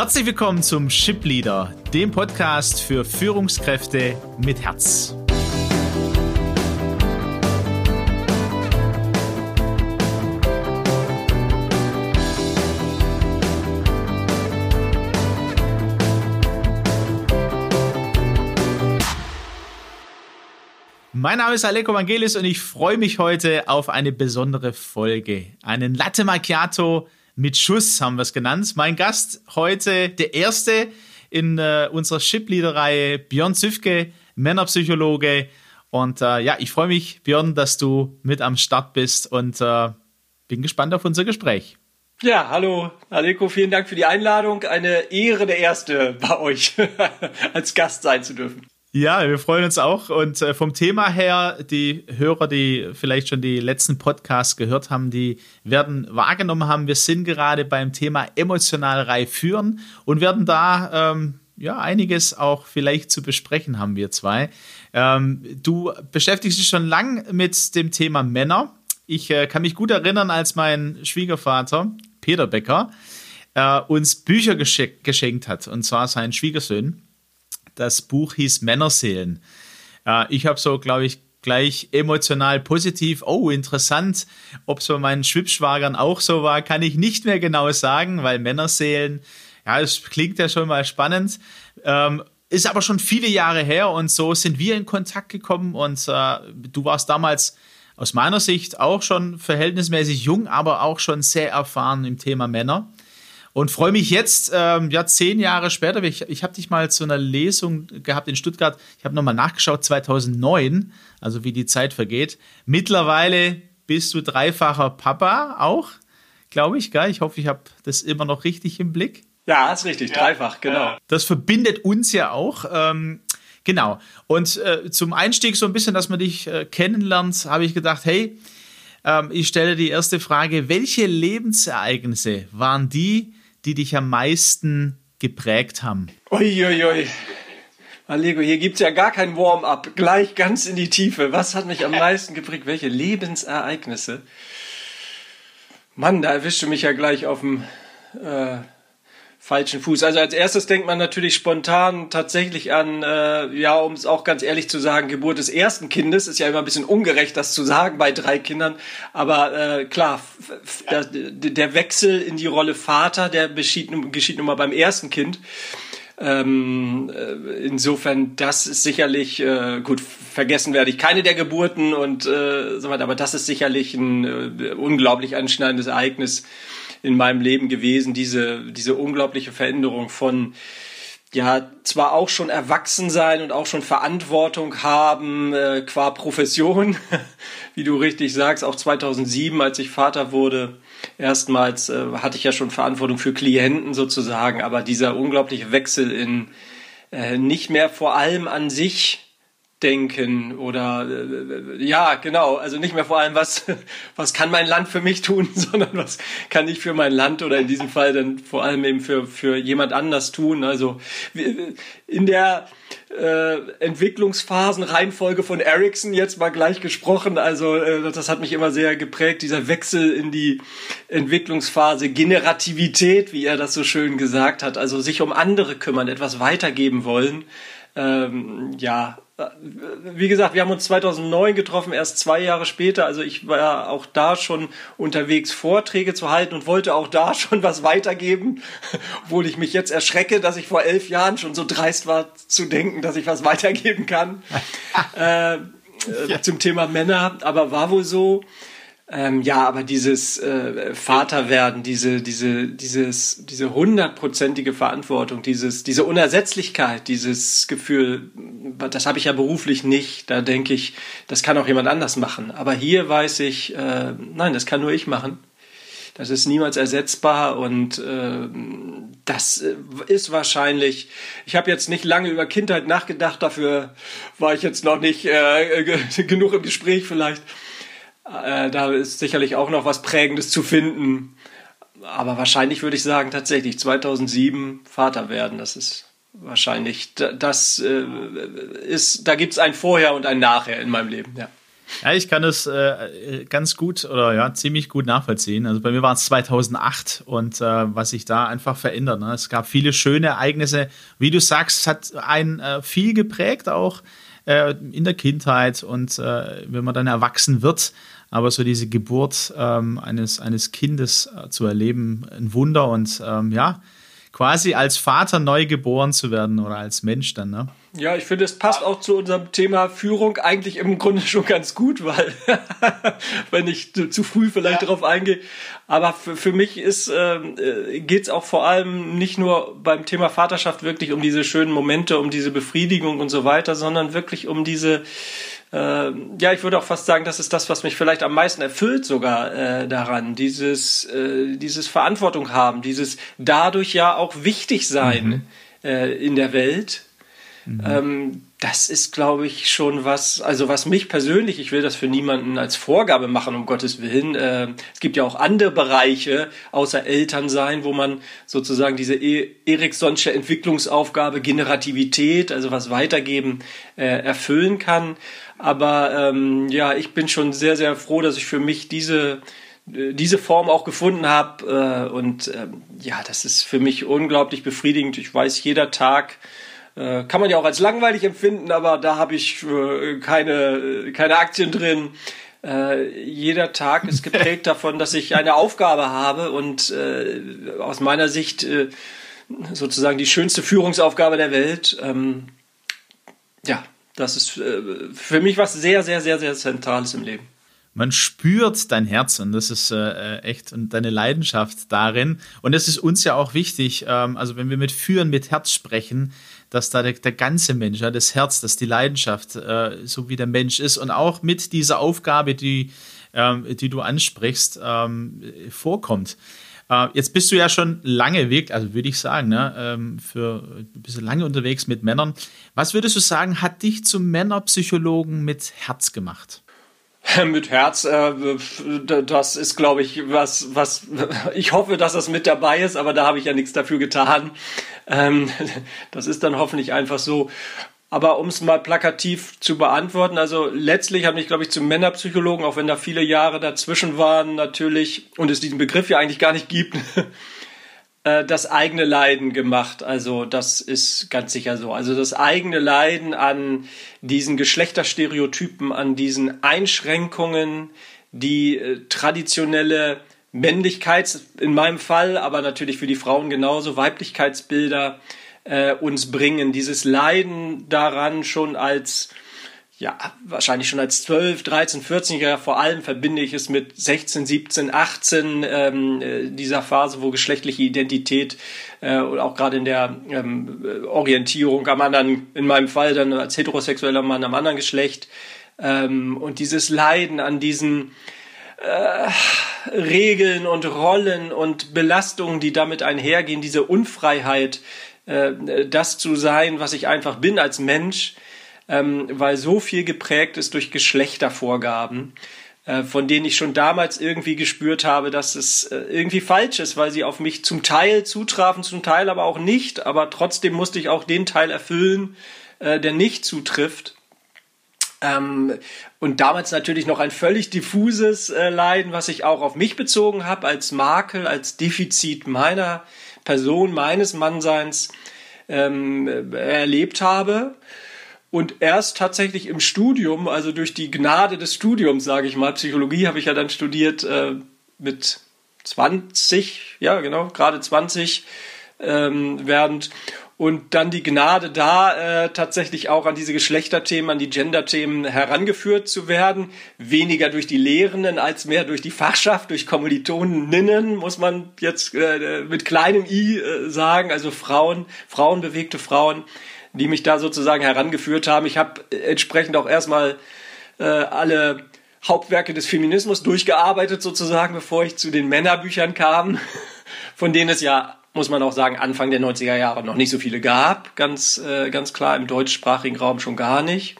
Herzlich willkommen zum Ship Leader, dem Podcast für Führungskräfte mit Herz. Mein Name ist Aleko Vangelis und ich freue mich heute auf eine besondere Folge. Einen Latte Macchiato mit Schuss haben wir es genannt. Mein Gast heute, der erste in äh, unserer Ship-Leader-Reihe, Björn Züfke, Männerpsychologe. Und äh, ja, ich freue mich, Björn, dass du mit am Start bist und äh, bin gespannt auf unser Gespräch. Ja, hallo, Aleko, vielen Dank für die Einladung. Eine Ehre, der Erste bei euch als Gast sein zu dürfen. Ja, wir freuen uns auch. Und äh, vom Thema her, die Hörer, die vielleicht schon die letzten Podcasts gehört haben, die werden wahrgenommen haben, wir sind gerade beim Thema emotional reif führen und werden da ähm, ja einiges auch vielleicht zu besprechen haben, wir zwei. Ähm, du beschäftigst dich schon lang mit dem Thema Männer. Ich äh, kann mich gut erinnern, als mein Schwiegervater, Peter Becker, äh, uns Bücher geschenkt hat, und zwar seinen Schwiegersöhnen das Buch hieß Männerseelen. Äh, ich habe so, glaube ich, gleich emotional positiv, oh, interessant. Ob es bei meinen Schwibschwagern auch so war, kann ich nicht mehr genau sagen, weil Männerseelen, ja, es klingt ja schon mal spannend. Ähm, ist aber schon viele Jahre her und so sind wir in Kontakt gekommen und äh, du warst damals aus meiner Sicht auch schon verhältnismäßig jung, aber auch schon sehr erfahren im Thema Männer. Und freue mich jetzt, ähm, ja, zehn Jahre später, ich, ich habe dich mal zu einer Lesung gehabt in Stuttgart, ich habe nochmal nachgeschaut, 2009, also wie die Zeit vergeht. Mittlerweile bist du dreifacher Papa auch, glaube ich, gell? Ich hoffe, ich habe das immer noch richtig im Blick. Ja, ist richtig, ja. dreifach, genau. Das verbindet uns ja auch. Ähm, genau. Und äh, zum Einstieg so ein bisschen, dass man dich äh, kennenlernt, habe ich gedacht, hey, ähm, ich stelle die erste Frage, welche Lebensereignisse waren die, die dich am meisten geprägt haben? Uiuiui. Allego, hier gibt es ja gar kein Warm-up. Gleich ganz in die Tiefe. Was hat mich am meisten geprägt? Welche Lebensereignisse? Mann, da erwischte mich ja gleich auf dem äh, falschen Fuß. Also als erstes denkt man natürlich spontan tatsächlich an, äh, ja, um es auch ganz ehrlich zu sagen, Geburt des ersten Kindes. Ist ja immer ein bisschen ungerecht, das zu sagen bei drei Kindern. Aber äh, klar, der, der Wechsel in die Rolle Vater, der geschieht, geschieht nun mal beim ersten Kind. Ähm, äh, insofern, das ist sicherlich, äh, gut, vergessen werde ich keine der Geburten und äh, so weiter, aber das ist sicherlich ein äh, unglaublich anschneidendes Ereignis in meinem Leben gewesen, diese, diese unglaubliche Veränderung von ja zwar auch schon erwachsen sein und auch schon Verantwortung haben äh, qua Profession, wie du richtig sagst, auch 2007, als ich Vater wurde, erstmals äh, hatte ich ja schon Verantwortung für Klienten sozusagen, aber dieser unglaubliche Wechsel in äh, nicht mehr vor allem an sich denken oder äh, ja genau. Also nicht mehr vor allem was was kann mein Land für mich tun sondern was kann ich für mein Land oder in diesem Fall dann vor allem eben für für jemand anders tun. Also in der äh, Entwicklungsphasenreihenfolge von Ericsson jetzt mal gleich gesprochen also äh, das hat mich immer sehr geprägt dieser Wechsel in die Entwicklungsphase Generativität wie er das so schön gesagt hat. Also sich um andere kümmern etwas weitergeben wollen. Ähm, ja wie gesagt, wir haben uns 2009 getroffen, erst zwei Jahre später. Also ich war auch da schon unterwegs, Vorträge zu halten und wollte auch da schon was weitergeben, obwohl ich mich jetzt erschrecke, dass ich vor elf Jahren schon so dreist war zu denken, dass ich was weitergeben kann äh, äh, ja. zum Thema Männer. Aber war wohl so. Ähm, ja, aber dieses äh, Vaterwerden, diese, diese, dieses, diese hundertprozentige Verantwortung, dieses, diese Unersetzlichkeit, dieses Gefühl, das habe ich ja beruflich nicht. Da denke ich, das kann auch jemand anders machen. Aber hier weiß ich, äh, nein, das kann nur ich machen. Das ist niemals ersetzbar und äh, das ist wahrscheinlich. Ich habe jetzt nicht lange über Kindheit nachgedacht, dafür war ich jetzt noch nicht äh, genug im Gespräch vielleicht. Äh, da ist sicherlich auch noch was Prägendes zu finden. Aber wahrscheinlich würde ich sagen, tatsächlich 2007 Vater werden. Das ist wahrscheinlich, das äh, ist, da gibt es ein Vorher und ein Nachher in meinem Leben, ja. Ja, ich kann es äh, ganz gut oder ja, ziemlich gut nachvollziehen. Also bei mir war es 2008 und äh, was sich da einfach verändert. Ne? Es gab viele schöne Ereignisse. Wie du sagst, hat ein äh, viel geprägt auch äh, in der Kindheit und äh, wenn man dann erwachsen wird. Aber so diese Geburt ähm, eines, eines Kindes äh, zu erleben, ein Wunder und ähm, ja, quasi als Vater neu geboren zu werden oder als Mensch dann, ne? Ja, ich finde, es passt auch zu unserem Thema Führung eigentlich im Grunde schon ganz gut, weil, wenn ich zu, zu früh vielleicht ja. darauf eingehe. Aber für, für mich ist, ähm, äh, geht es auch vor allem nicht nur beim Thema Vaterschaft wirklich um diese schönen Momente, um diese Befriedigung und so weiter, sondern wirklich um diese, äh, ja, ich würde auch fast sagen, das ist das, was mich vielleicht am meisten erfüllt sogar äh, daran. Dieses, äh, dieses Verantwortung haben, dieses dadurch ja auch wichtig sein mhm. äh, in der Welt Mhm. Ähm, das ist, glaube ich, schon was, also was mich persönlich, ich will das für niemanden als Vorgabe machen, um Gottes Willen. Äh, es gibt ja auch andere Bereiche außer Elternsein, wo man sozusagen diese e Eriksonsche Entwicklungsaufgabe Generativität, also was weitergeben, äh, erfüllen kann. Aber ähm, ja, ich bin schon sehr, sehr froh, dass ich für mich diese äh, diese Form auch gefunden habe äh, und ähm, ja, das ist für mich unglaublich befriedigend. Ich weiß, jeder Tag äh, kann man ja auch als langweilig empfinden, aber da habe ich äh, keine, keine Aktien drin. Äh, jeder Tag ist geprägt davon, dass ich eine Aufgabe habe und äh, aus meiner Sicht äh, sozusagen die schönste Führungsaufgabe der Welt. Ähm, ja, das ist äh, für mich was sehr, sehr, sehr, sehr Zentrales im Leben man spürt dein Herz und das ist äh, echt und deine Leidenschaft darin. Und das ist uns ja auch wichtig. Ähm, also wenn wir mit Führen mit Herz sprechen, dass da der, der ganze Mensch, ja, das Herz, dass die Leidenschaft, äh, so wie der Mensch ist und auch mit dieser Aufgabe, die, ähm, die du ansprichst, ähm, vorkommt. Äh, jetzt bist du ja schon lange weg, also würde ich sagen, ne, ähm, für bisschen lange unterwegs mit Männern. Was würdest du sagen, hat dich zum Männerpsychologen mit Herz gemacht? Mit Herz, äh, das ist, glaube ich, was, was ich hoffe, dass das mit dabei ist, aber da habe ich ja nichts dafür getan. Ähm, das ist dann hoffentlich einfach so. Aber um es mal plakativ zu beantworten, also letztlich habe ich, glaube ich, zum Männerpsychologen, auch wenn da viele Jahre dazwischen waren, natürlich, und es diesen Begriff ja eigentlich gar nicht gibt, äh, das eigene Leiden gemacht. Also das ist ganz sicher so. Also das eigene Leiden an diesen Geschlechterstereotypen, an diesen Einschränkungen, die äh, traditionelle Männlichkeits, in meinem Fall, aber natürlich für die Frauen genauso, Weiblichkeitsbilder äh, uns bringen. Dieses Leiden daran schon als ja, wahrscheinlich schon als 12, 13, 14-Jähriger, vor allem verbinde ich es mit 16, 17, 18, ähm, äh, dieser Phase, wo geschlechtliche Identität äh, und auch gerade in der ähm, Orientierung am anderen, in meinem Fall dann als heterosexueller Mann am anderen Geschlecht. Ähm, und dieses Leiden an diesen äh, Regeln und Rollen und Belastungen, die damit einhergehen, diese Unfreiheit, äh, das zu sein, was ich einfach bin als Mensch, ähm, weil so viel geprägt ist durch Geschlechtervorgaben, äh, von denen ich schon damals irgendwie gespürt habe, dass es äh, irgendwie falsch ist, weil sie auf mich zum Teil zutrafen, zum Teil aber auch nicht. Aber trotzdem musste ich auch den Teil erfüllen, äh, der nicht zutrifft. Ähm, und damals natürlich noch ein völlig diffuses äh, Leiden, was ich auch auf mich bezogen habe, als Makel, als Defizit meiner Person, meines Mannseins ähm, erlebt habe. Und erst tatsächlich im Studium, also durch die Gnade des Studiums, sage ich mal, Psychologie habe ich ja dann studiert äh, mit 20, ja genau, gerade 20 ähm, während und dann die Gnade da äh, tatsächlich auch an diese Geschlechterthemen, an die Genderthemen herangeführt zu werden. Weniger durch die Lehrenden als mehr durch die Fachschaft, durch Kommilitoninnen, muss man jetzt äh, mit kleinem i äh, sagen, also Frauen, frauenbewegte Frauen die mich da sozusagen herangeführt haben. Ich habe entsprechend auch erstmal äh, alle Hauptwerke des Feminismus durchgearbeitet sozusagen, bevor ich zu den Männerbüchern kam, von denen es ja, muss man auch sagen, Anfang der 90er Jahre noch nicht so viele gab. Ganz, äh, ganz klar im deutschsprachigen Raum schon gar nicht.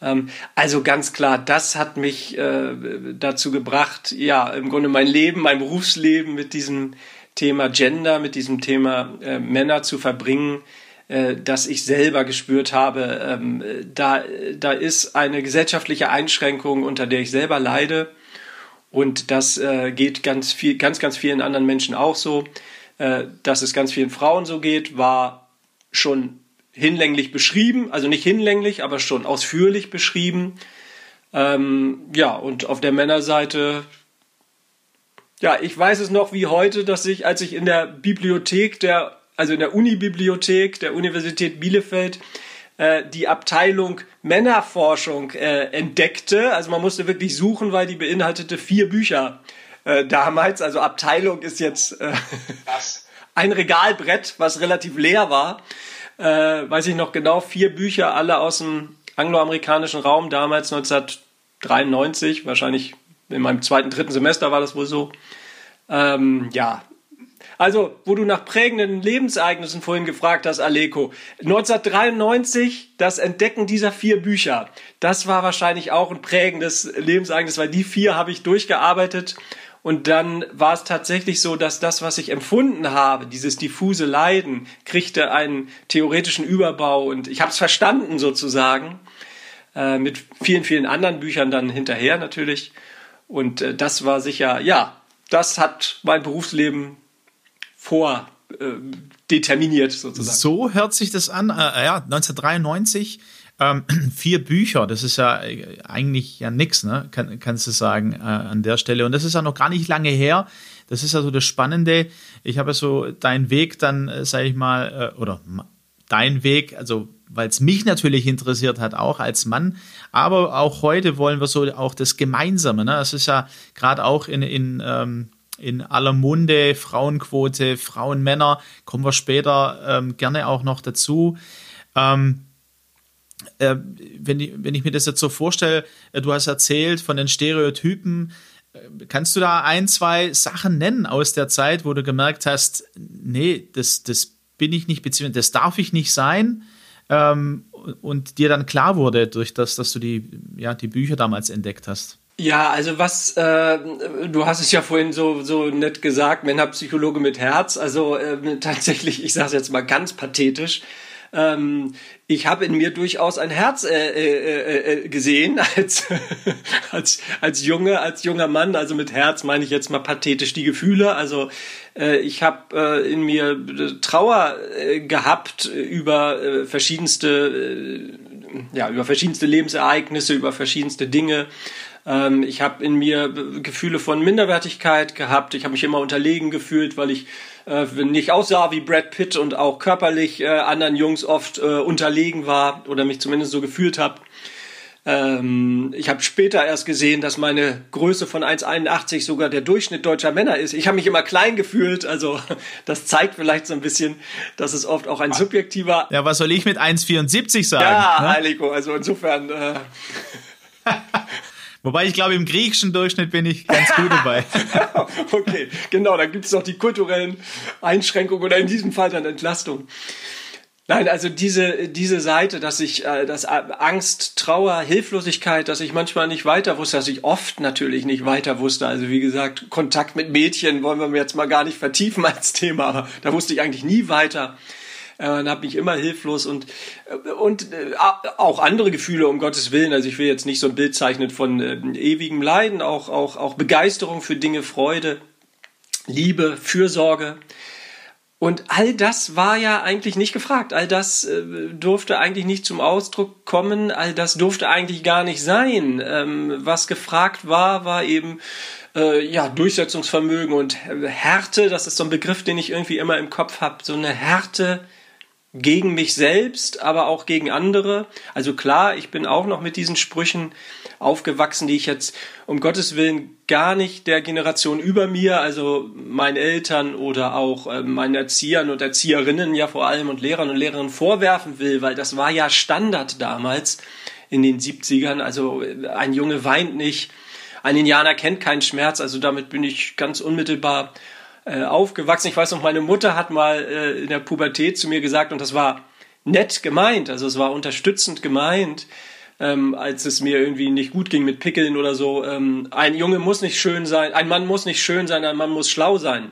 Ähm, also ganz klar, das hat mich äh, dazu gebracht, ja, im Grunde mein Leben, mein Berufsleben mit diesem Thema Gender, mit diesem Thema äh, Männer zu verbringen, äh, das ich selber gespürt habe. Ähm, da, da ist eine gesellschaftliche Einschränkung, unter der ich selber leide. Und das äh, geht ganz, viel, ganz, ganz vielen anderen Menschen auch so. Äh, dass es ganz vielen Frauen so geht, war schon hinlänglich beschrieben. Also nicht hinlänglich, aber schon ausführlich beschrieben. Ähm, ja, und auf der Männerseite ja, ich weiß es noch wie heute, dass ich, als ich in der Bibliothek der, also in der Unibibliothek der Universität Bielefeld äh, die Abteilung Männerforschung äh, entdeckte. Also man musste wirklich suchen, weil die beinhaltete vier Bücher äh, damals. Also Abteilung ist jetzt ein Regalbrett, was relativ leer war. Weiß ich noch genau, vier Bücher, alle aus dem angloamerikanischen Raum, damals 1993, wahrscheinlich in meinem zweiten, dritten Semester war das wohl so. Ähm, ja, also, wo du nach prägenden Lebensereignissen vorhin gefragt hast, Aleko. 1993, das Entdecken dieser vier Bücher, das war wahrscheinlich auch ein prägendes Lebensereignis, weil die vier habe ich durchgearbeitet. Und dann war es tatsächlich so, dass das, was ich empfunden habe, dieses diffuse Leiden, kriegte einen theoretischen Überbau und ich habe es verstanden sozusagen. Äh, mit vielen, vielen anderen Büchern dann hinterher natürlich. Und äh, das war sicher, ja, das hat mein Berufsleben vor äh, determiniert sozusagen. So hört sich das an. Äh, ja, 1993 ähm, vier Bücher, das ist ja äh, eigentlich ja nichts, ne? Kann, kannst du sagen äh, an der Stelle. Und das ist ja noch gar nicht lange her. Das ist ja so das Spannende. Ich habe so deinen Weg dann, äh, sage ich mal, äh, oder dein Weg, also weil es mich natürlich interessiert hat, auch als Mann. Aber auch heute wollen wir so auch das Gemeinsame. Ne? Das ist ja gerade auch in, in, ähm, in aller Munde, Frauenquote, Frauen, Männer, kommen wir später ähm, gerne auch noch dazu. Ähm, äh, wenn, ich, wenn ich mir das jetzt so vorstelle, äh, du hast erzählt von den Stereotypen, äh, Kannst du da ein, zwei Sachen nennen aus der Zeit, wo du gemerkt hast, nee, das, das bin ich nicht, beziehungsweise das darf ich nicht sein? ähm, und dir dann klar wurde durch das, dass du die, ja, die Bücher damals entdeckt hast? Ja, also was, äh, du hast es ja vorhin so, so nett gesagt, Männerpsychologe mit Herz, also äh, tatsächlich, ich sage es jetzt mal ganz pathetisch, ähm, ich habe in mir durchaus ein Herz äh, äh, äh, gesehen als, als, als Junge, als junger Mann. Also mit Herz meine ich jetzt mal pathetisch die Gefühle. Also äh, ich habe äh, in mir Trauer äh, gehabt über äh, verschiedenste, äh, ja, über verschiedenste Lebensereignisse, über verschiedenste Dinge. Ähm, ich habe in mir Gefühle von Minderwertigkeit gehabt. Ich habe mich immer unterlegen gefühlt, weil ich äh, nicht aussah wie Brad Pitt und auch körperlich äh, anderen Jungs oft äh, unterlegen war oder mich zumindest so gefühlt habe. Ähm, ich habe später erst gesehen, dass meine Größe von 1,81 sogar der Durchschnitt deutscher Männer ist. Ich habe mich immer klein gefühlt, also das zeigt vielleicht so ein bisschen, dass es oft auch ein subjektiver. Ja, was soll ich mit 1,74 sagen? Ja, ne? Heiliko, also insofern. Äh Wobei ich glaube, im griechischen Durchschnitt bin ich ganz gut dabei. okay, genau, da gibt es noch die kulturellen Einschränkungen oder in diesem Fall dann Entlastung. Nein, also diese, diese Seite, dass ich, äh, dass Angst, Trauer, Hilflosigkeit, dass ich manchmal nicht weiter wusste, dass ich oft natürlich nicht weiter wusste. Also wie gesagt, Kontakt mit Mädchen wollen wir jetzt mal gar nicht vertiefen als Thema, aber da wusste ich eigentlich nie weiter äh, habe mich immer hilflos und äh, und äh, auch andere Gefühle um Gottes Willen. Also ich will jetzt nicht so ein Bild zeichnen von äh, ewigem Leiden, auch auch auch Begeisterung für Dinge, Freude, Liebe, Fürsorge. Und all das war ja eigentlich nicht gefragt. All das äh, durfte eigentlich nicht zum Ausdruck kommen. All das durfte eigentlich gar nicht sein. Ähm, was gefragt war, war eben äh, ja Durchsetzungsvermögen und Härte. Das ist so ein Begriff, den ich irgendwie immer im Kopf habe. So eine Härte gegen mich selbst, aber auch gegen andere. Also klar, ich bin auch noch mit diesen Sprüchen aufgewachsen, die ich jetzt um Gottes Willen gar nicht der Generation über mir, also meinen Eltern oder auch äh, meinen Erziehern und Erzieherinnen ja vor allem und Lehrern und Lehrerinnen vorwerfen will, weil das war ja Standard damals in den 70ern. Also äh, ein Junge weint nicht, ein Indianer kennt keinen Schmerz, also damit bin ich ganz unmittelbar äh, aufgewachsen. Ich weiß noch, meine Mutter hat mal äh, in der Pubertät zu mir gesagt, und das war nett gemeint, also es war unterstützend gemeint, ähm, als es mir irgendwie nicht gut ging mit Pickeln oder so. Ähm, ein Junge muss nicht schön sein, ein Mann muss nicht schön sein, ein Mann muss schlau sein.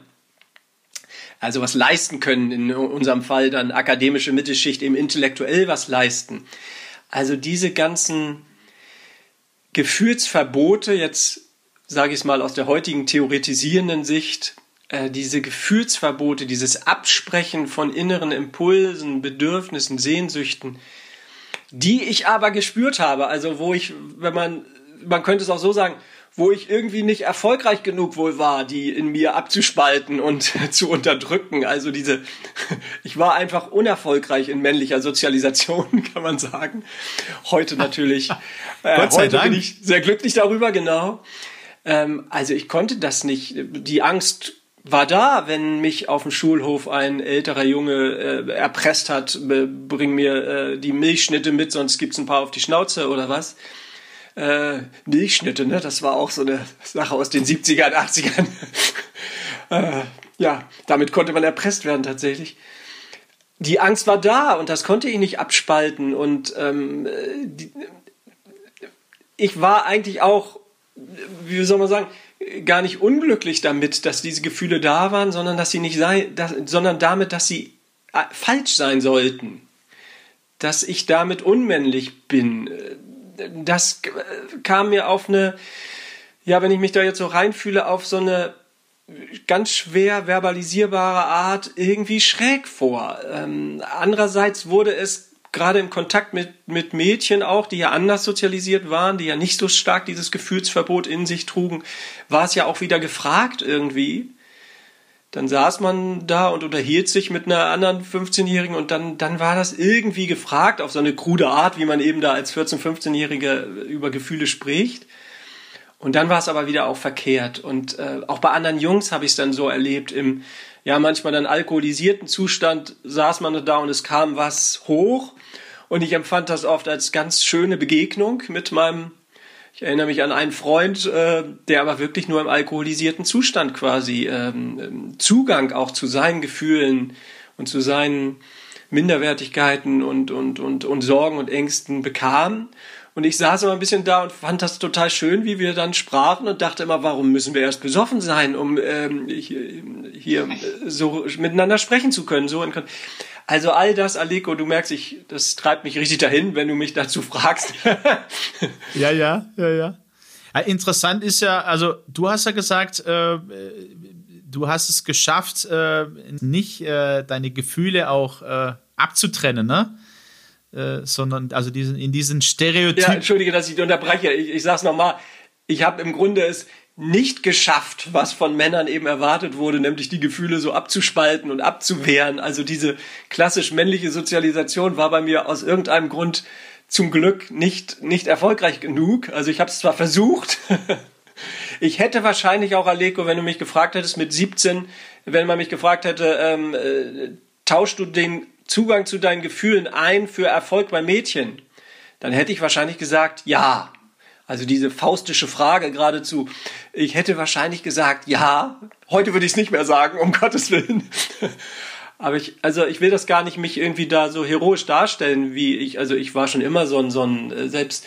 Also was leisten können, in unserem Fall dann akademische Mittelschicht, eben intellektuell was leisten. Also diese ganzen Gefühlsverbote, jetzt sage ich es mal aus der heutigen theoretisierenden Sicht, äh, diese Gefühlsverbote, dieses Absprechen von inneren Impulsen, Bedürfnissen, Sehnsüchten, die ich aber gespürt habe, also wo ich, wenn man, man könnte es auch so sagen, wo ich irgendwie nicht erfolgreich genug wohl war, die in mir abzuspalten und zu unterdrücken. Also diese, ich war einfach unerfolgreich in männlicher Sozialisation, kann man sagen. Heute natürlich. Äh, Gott sei heute Dank. bin ich sehr glücklich darüber, genau. Ähm, also ich konnte das nicht. Die Angst war da, wenn mich auf dem Schulhof ein älterer Junge äh, erpresst hat, bring mir äh, die Milchschnitte mit, sonst gibt's ein paar auf die Schnauze oder was. Äh, Milchschnitte, ne? Das war auch so eine Sache aus den 70ern, 80ern. äh, ja, damit konnte man erpresst werden tatsächlich. Die Angst war da und das konnte ich nicht abspalten und ähm, die, ich war eigentlich auch, wie soll man sagen, gar nicht unglücklich damit, dass diese Gefühle da waren, sondern dass sie nicht sei, dass, sondern damit, dass sie äh, falsch sein sollten. Dass ich damit unmännlich bin. Das kam mir auf eine, ja, wenn ich mich da jetzt so reinfühle, auf so eine ganz schwer verbalisierbare Art irgendwie schräg vor. Ähm, andererseits wurde es gerade im Kontakt mit, mit Mädchen auch, die ja anders sozialisiert waren, die ja nicht so stark dieses Gefühlsverbot in sich trugen, war es ja auch wieder gefragt irgendwie. Dann saß man da und unterhielt sich mit einer anderen 15-Jährigen und dann, dann war das irgendwie gefragt auf so eine krude Art, wie man eben da als 14-, 15-Jährige über Gefühle spricht. Und dann war es aber wieder auch verkehrt. Und äh, auch bei anderen Jungs habe ich es dann so erlebt im, ja, manchmal dann alkoholisierten Zustand saß man da und es kam was hoch. Und ich empfand das oft als ganz schöne Begegnung mit meinem, ich erinnere mich an einen Freund, äh, der aber wirklich nur im alkoholisierten Zustand quasi ähm, Zugang auch zu seinen Gefühlen und zu seinen Minderwertigkeiten und, und, und, und Sorgen und Ängsten bekam. Und ich saß immer ein bisschen da und fand das total schön, wie wir dann sprachen und dachte immer, warum müssen wir erst besoffen sein, um ähm, hier, hier so miteinander sprechen zu können. So also all das, Aleko, du merkst, ich, das treibt mich richtig dahin, wenn du mich dazu fragst. ja, ja, ja, ja. ja interessant ist ja, also du hast ja gesagt, äh, du hast es geschafft, äh, nicht äh, deine Gefühle auch äh, abzutrennen, ne? Äh, sondern also diesen, in diesen Stereotypen. Ja, entschuldige, dass ich unterbreche. Ich, ich sag's nochmal. Ich habe im Grunde es nicht geschafft, was von Männern eben erwartet wurde, nämlich die Gefühle so abzuspalten und abzuwehren. Also diese klassisch männliche Sozialisation war bei mir aus irgendeinem Grund zum Glück nicht, nicht erfolgreich genug. Also ich habe es zwar versucht, ich hätte wahrscheinlich auch, Aleko, wenn du mich gefragt hättest mit 17, wenn man mich gefragt hätte, ähm, äh, tauschst du den Zugang zu deinen Gefühlen ein für Erfolg bei Mädchen, dann hätte ich wahrscheinlich gesagt, ja. Also diese faustische Frage geradezu. Ich hätte wahrscheinlich gesagt, ja. Heute würde ich es nicht mehr sagen, um Gottes Willen. Aber ich, also ich will das gar nicht mich irgendwie da so heroisch darstellen, wie ich, also ich war schon immer so ein, so ein äh, selbst,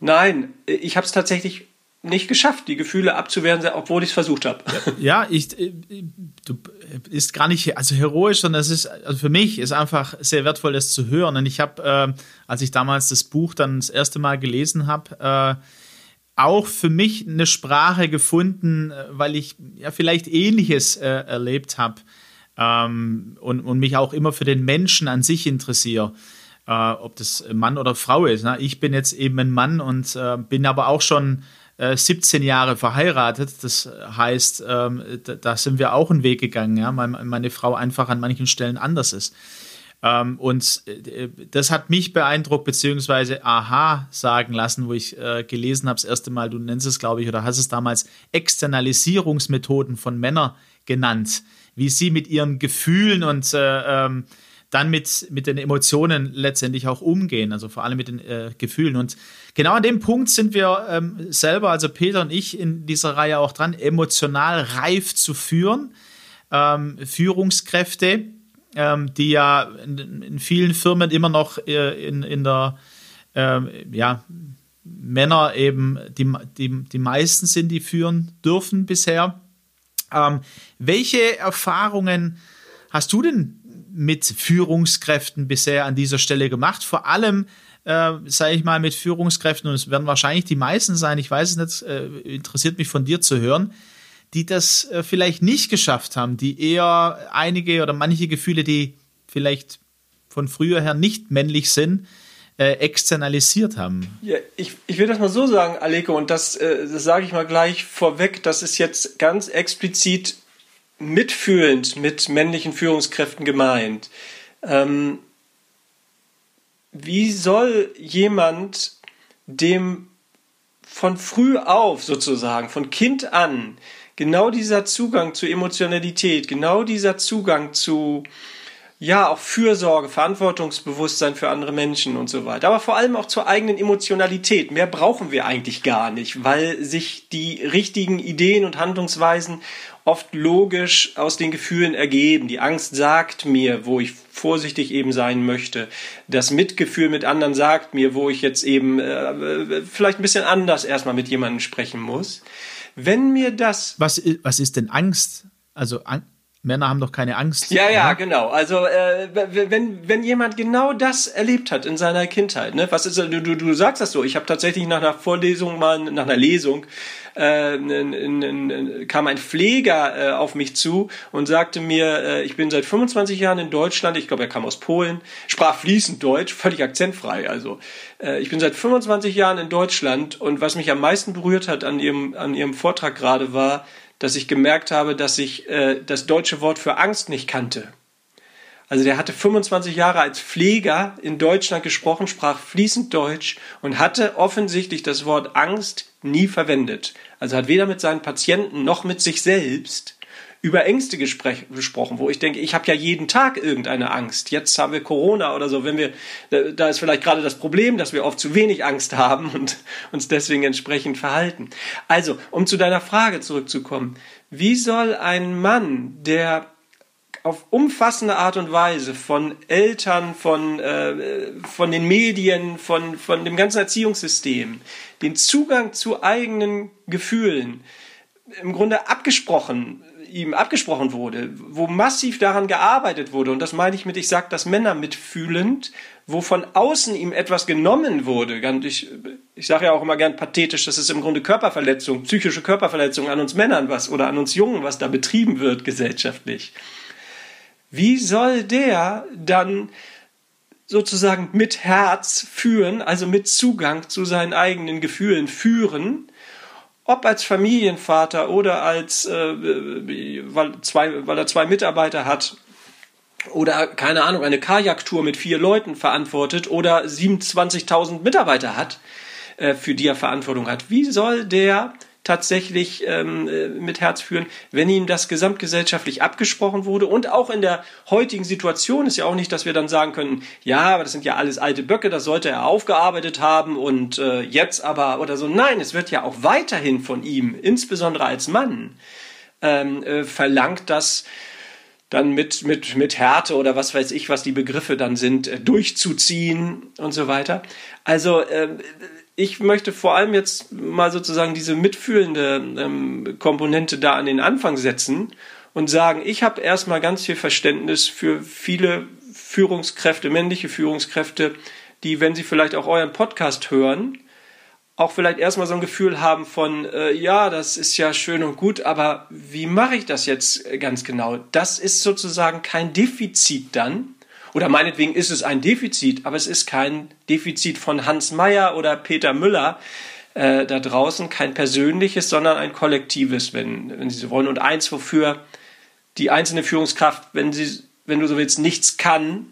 nein, ich habe es tatsächlich nicht geschafft, die Gefühle abzuwehren, obwohl ich es versucht habe. Ja, ich, äh, du ist gar nicht also heroisch, sondern es ist also für mich ist einfach sehr wertvoll, das zu hören. Und ich habe, äh, als ich damals das Buch dann das erste Mal gelesen habe, äh, auch für mich eine Sprache gefunden, äh, weil ich ja vielleicht Ähnliches äh, erlebt habe ähm, und, und mich auch immer für den Menschen an sich interessiere. Äh, ob das Mann oder Frau ist. Ne? Ich bin jetzt eben ein Mann und bin aber auch schon 17 äh, Jahre verheiratet. Das heißt, ähm, da, sind wir auch einen Weg gegangen, ja, weil meine Frau einfach an manchen Stellen anders ist. Ähm, und äh, das hat mich beeindruckt, beziehungsweise aha sagen lassen, wo ich äh, gelesen habe, das erste Mal, du nennst es, glaube ich, oder hast es damals Externalisierungsmethoden von Männern genannt, wie sie mit ihren Gefühlen und ähm, dann mit, mit den Emotionen letztendlich auch umgehen, also vor allem mit den äh, Gefühlen. Und genau an dem Punkt sind wir ähm, selber, also Peter und ich, in dieser Reihe auch dran, emotional reif zu führen. Ähm, Führungskräfte, ähm, die ja in, in, vielen Firmen immer noch äh, in, in der, ähm, ja, Männer eben die, die, die meisten sind, die führen dürfen bisher. Ähm, welche Erfahrungen hast du denn mit Führungskräften bisher an dieser Stelle gemacht? Vor allem, äh, sage ich mal, mit Führungskräften, und es werden wahrscheinlich die meisten sein, ich weiß es nicht, äh, interessiert mich von dir zu hören, die das äh, vielleicht nicht geschafft haben, die eher einige oder manche Gefühle, die vielleicht von früher her nicht männlich sind, äh, externalisiert haben. Ja, ich, ich will das mal so sagen, Aleko, und das, äh, das sage ich mal gleich vorweg, das ist jetzt ganz explizit mitfühlend mit männlichen Führungskräften gemeint. Ähm, wie soll jemand dem von früh auf sozusagen, von Kind an, genau dieser Zugang zu Emotionalität, genau dieser Zugang zu ja, auch Fürsorge, Verantwortungsbewusstsein für andere Menschen und so weiter. Aber vor allem auch zur eigenen Emotionalität. Mehr brauchen wir eigentlich gar nicht, weil sich die richtigen Ideen und Handlungsweisen oft logisch aus den Gefühlen ergeben. Die Angst sagt mir, wo ich vorsichtig eben sein möchte. Das Mitgefühl mit anderen sagt mir, wo ich jetzt eben äh, vielleicht ein bisschen anders erstmal mit jemandem sprechen muss. Wenn mir das. Was, was ist denn Angst? Also Angst? Männer haben doch keine Angst. Ja, ja, oder? genau. Also äh, wenn, wenn jemand genau das erlebt hat in seiner Kindheit, ne, was ist du, du, du sagst das so, ich habe tatsächlich nach einer Vorlesung mal, nach einer Lesung, äh, in, in, in, kam ein Pfleger äh, auf mich zu und sagte mir, äh, ich bin seit 25 Jahren in Deutschland, ich glaube, er kam aus Polen, sprach fließend Deutsch, völlig akzentfrei. Also äh, ich bin seit 25 Jahren in Deutschland und was mich am meisten berührt hat an ihrem, an ihrem Vortrag gerade war, dass ich gemerkt habe, dass ich äh, das deutsche Wort für Angst nicht kannte. Also der hatte 25 Jahre als Pfleger in Deutschland gesprochen, sprach fließend Deutsch und hatte offensichtlich das Wort Angst nie verwendet. Also hat weder mit seinen Patienten noch mit sich selbst über Ängste gesprochen, wo ich denke, ich habe ja jeden Tag irgendeine Angst. Jetzt haben wir Corona oder so. Wenn wir, da ist vielleicht gerade das Problem, dass wir oft zu wenig Angst haben und uns deswegen entsprechend verhalten. Also, um zu deiner Frage zurückzukommen, wie soll ein Mann, der auf umfassende Art und Weise von Eltern, von, äh, von den Medien, von, von dem ganzen Erziehungssystem den Zugang zu eigenen Gefühlen im Grunde abgesprochen ihm abgesprochen wurde, wo massiv daran gearbeitet wurde, und das meine ich mit, ich sage das Männer mitfühlend, wo von außen ihm etwas genommen wurde. Ich, ich sage ja auch immer gern pathetisch, das ist im Grunde Körperverletzung, psychische Körperverletzung an uns Männern was oder an uns Jungen, was da betrieben wird gesellschaftlich. Wie soll der dann sozusagen mit Herz führen, also mit Zugang zu seinen eigenen Gefühlen führen, ob als Familienvater oder als, äh, weil, zwei, weil er zwei Mitarbeiter hat oder keine Ahnung, eine Kajaktour mit vier Leuten verantwortet oder 27.000 Mitarbeiter hat, äh, für die er Verantwortung hat. Wie soll der tatsächlich ähm, äh, mit Herz führen, wenn ihm das gesamtgesellschaftlich abgesprochen wurde. Und auch in der heutigen Situation ist ja auch nicht, dass wir dann sagen können, ja, aber das sind ja alles alte Böcke, das sollte er aufgearbeitet haben und äh, jetzt aber oder so. Nein, es wird ja auch weiterhin von ihm, insbesondere als Mann, ähm, äh, verlangt, dass dann mit, mit, mit Härte oder was weiß ich, was die Begriffe dann sind, äh, durchzuziehen und so weiter. Also äh, ich möchte vor allem jetzt mal sozusagen diese mitfühlende ähm, Komponente da an den Anfang setzen und sagen, ich habe erstmal ganz viel Verständnis für viele Führungskräfte, männliche Führungskräfte, die, wenn sie vielleicht auch euren Podcast hören, auch vielleicht erstmal so ein Gefühl haben von, äh, ja, das ist ja schön und gut, aber wie mache ich das jetzt ganz genau? Das ist sozusagen kein Defizit dann, oder meinetwegen ist es ein Defizit, aber es ist kein Defizit von Hans Meyer oder Peter Müller äh, da draußen, kein persönliches, sondern ein kollektives, wenn, wenn Sie so wollen. Und eins, wofür die einzelne Führungskraft, wenn, sie, wenn du so willst, nichts kann,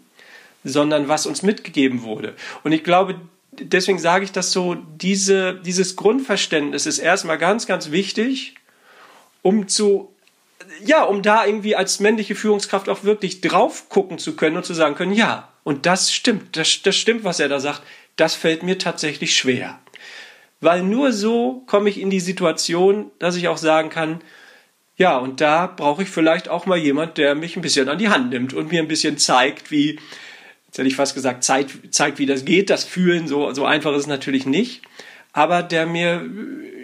sondern was uns mitgegeben wurde. Und ich glaube, deswegen sage ich das so, diese, dieses Grundverständnis ist erstmal ganz, ganz wichtig, um zu ja, um da irgendwie als männliche Führungskraft auch wirklich drauf gucken zu können und zu sagen können, ja, und das stimmt, das, das stimmt, was er da sagt, das fällt mir tatsächlich schwer. Weil nur so komme ich in die Situation, dass ich auch sagen kann, ja, und da brauche ich vielleicht auch mal jemand, der mich ein bisschen an die Hand nimmt und mir ein bisschen zeigt, wie, jetzt hätte ich fast gesagt, zeigt, zeigt wie das geht, das Fühlen, so, so einfach ist es natürlich nicht. Aber der mir,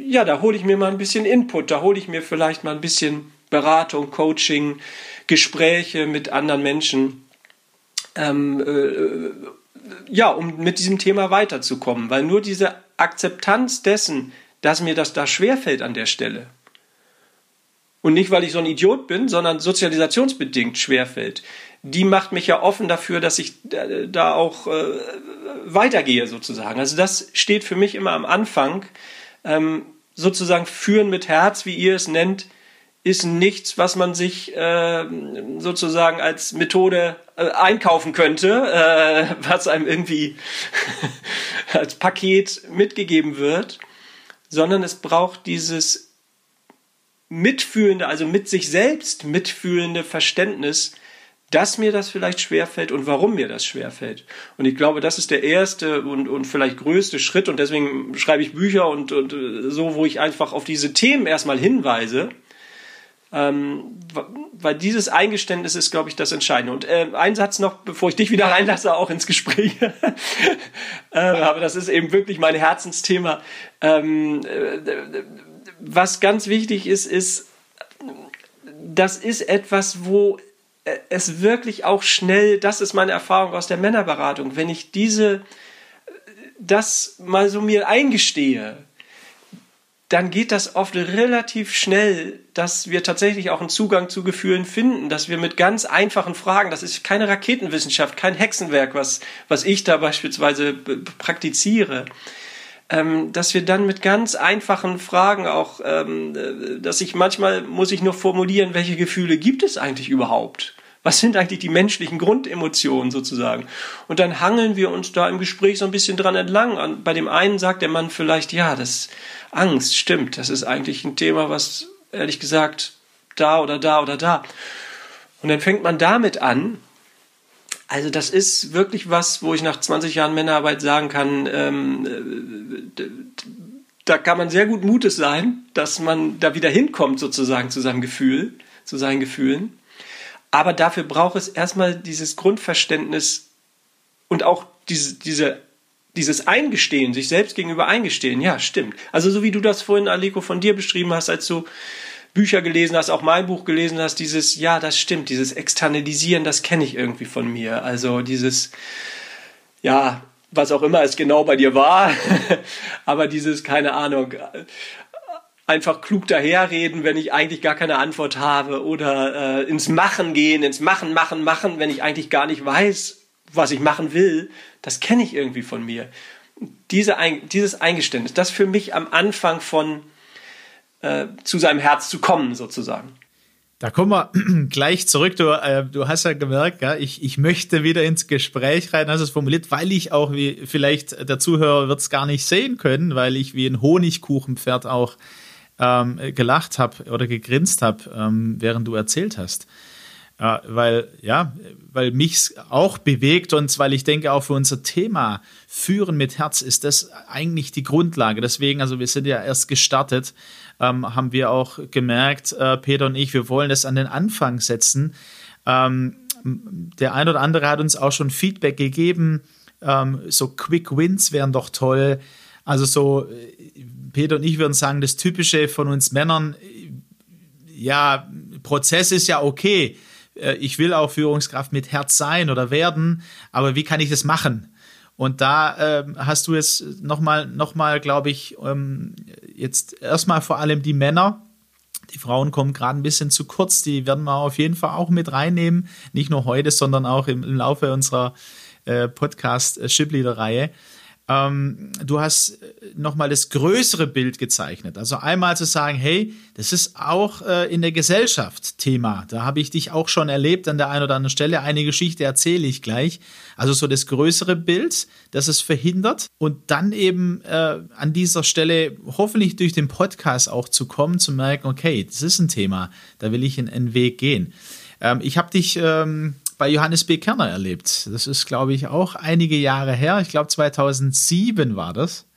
ja, da hole ich mir mal ein bisschen Input, da hole ich mir vielleicht mal ein bisschen Beratung, Coaching, Gespräche mit anderen Menschen. Ähm, äh, ja, um mit diesem Thema weiterzukommen, weil nur diese Akzeptanz dessen, dass mir das da schwerfällt an der Stelle, und nicht, weil ich so ein Idiot bin, sondern sozialisationsbedingt schwerfällt, die macht mich ja offen dafür, dass ich da auch äh, weitergehe sozusagen. Also das steht für mich immer am Anfang. Ähm, sozusagen führen mit Herz, wie ihr es nennt, ist nichts, was man sich äh, sozusagen als Methode äh, einkaufen könnte, äh, was einem irgendwie als Paket mitgegeben wird, sondern es braucht dieses mitfühlende, also mit sich selbst mitfühlende Verständnis, dass mir das vielleicht schwerfällt und warum mir das schwerfällt. Und ich glaube, das ist der erste und, und vielleicht größte Schritt und deswegen schreibe ich Bücher und, und äh, so, wo ich einfach auf diese Themen erstmal hinweise. Ähm, weil dieses Eingeständnis ist, glaube ich, das Entscheidende. Und äh, ein Satz noch, bevor ich dich wieder reinlasse, auch ins Gespräch. äh, aber das ist eben wirklich mein Herzensthema. Ähm, äh, was ganz wichtig ist, ist, das ist etwas, wo es wirklich auch schnell, das ist meine Erfahrung aus der Männerberatung, wenn ich diese, das mal so mir eingestehe, dann geht das oft relativ schnell, dass wir tatsächlich auch einen Zugang zu Gefühlen finden, dass wir mit ganz einfachen Fragen, das ist keine Raketenwissenschaft, kein Hexenwerk, was, was ich da beispielsweise praktiziere, ähm, dass wir dann mit ganz einfachen Fragen auch, ähm, äh, dass ich manchmal muss ich nur formulieren, welche Gefühle gibt es eigentlich überhaupt? Was sind eigentlich die menschlichen Grundemotionen sozusagen? Und dann hangeln wir uns da im Gespräch so ein bisschen dran entlang. Bei dem einen sagt der Mann vielleicht, ja, das Angst, stimmt, das ist eigentlich ein Thema, was ehrlich gesagt da oder da oder da. Und dann fängt man damit an. Also das ist wirklich was, wo ich nach 20 Jahren Männerarbeit sagen kann, ähm, da kann man sehr gut Mutes sein, dass man da wieder hinkommt sozusagen zu seinem Gefühl, zu seinen Gefühlen. Aber dafür braucht es erstmal dieses Grundverständnis und auch diese, diese, dieses Eingestehen, sich selbst gegenüber eingestehen. Ja, stimmt. Also so wie du das vorhin, Aleko, von dir beschrieben hast, als du Bücher gelesen hast, auch mein Buch gelesen hast, dieses, ja, das stimmt, dieses Externalisieren, das kenne ich irgendwie von mir. Also dieses, ja, was auch immer es genau bei dir war, aber dieses, keine Ahnung, einfach klug daherreden, wenn ich eigentlich gar keine Antwort habe oder äh, ins Machen gehen, ins Machen, Machen, Machen, wenn ich eigentlich gar nicht weiß, was ich machen will, das kenne ich irgendwie von mir. Diese, dieses Eingeständnis, das für mich am Anfang von äh, zu seinem Herz zu kommen, sozusagen. Da kommen wir gleich zurück. Du, äh, du hast ja gemerkt, ja, ich, ich möchte wieder ins Gespräch rein, hast es formuliert, weil ich auch, wie vielleicht der Zuhörer wird es gar nicht sehen können, weil ich wie ein Honigkuchenpferd auch ähm, gelacht habe oder gegrinst habe, ähm, während du erzählt hast. Äh, weil, ja, weil mich auch bewegt und weil ich denke, auch für unser Thema Führen mit Herz ist das eigentlich die Grundlage. Deswegen, also wir sind ja erst gestartet, ähm, haben wir auch gemerkt, äh, Peter und ich, wir wollen das an den Anfang setzen. Ähm, der ein oder andere hat uns auch schon Feedback gegeben, ähm, so Quick Wins wären doch toll. Also so, Peter und ich würden sagen, das Typische von uns Männern, ja, Prozess ist ja okay. Äh, ich will auch Führungskraft mit Herz sein oder werden, aber wie kann ich das machen? Und da ähm, hast du jetzt nochmal, noch mal, glaube ich, ähm, jetzt erstmal vor allem die Männer. Die Frauen kommen gerade ein bisschen zu kurz. Die werden wir auf jeden Fall auch mit reinnehmen. Nicht nur heute, sondern auch im, im Laufe unserer äh, Podcast-Shipleader-Reihe. Äh, ähm, du hast äh, nochmal das größere Bild gezeichnet. Also einmal zu sagen, hey, das ist auch äh, in der Gesellschaft Thema. Da habe ich dich auch schon erlebt an der einen oder anderen Stelle. Eine Geschichte erzähle ich gleich. Also so das größere Bild, das es verhindert. Und dann eben äh, an dieser Stelle hoffentlich durch den Podcast auch zu kommen, zu merken, okay, das ist ein Thema, da will ich in einen Weg gehen. Ähm, ich habe dich ähm, bei Johannes B. Kerner erlebt. Das ist, glaube ich, auch einige Jahre her. Ich glaube, 2007 war das.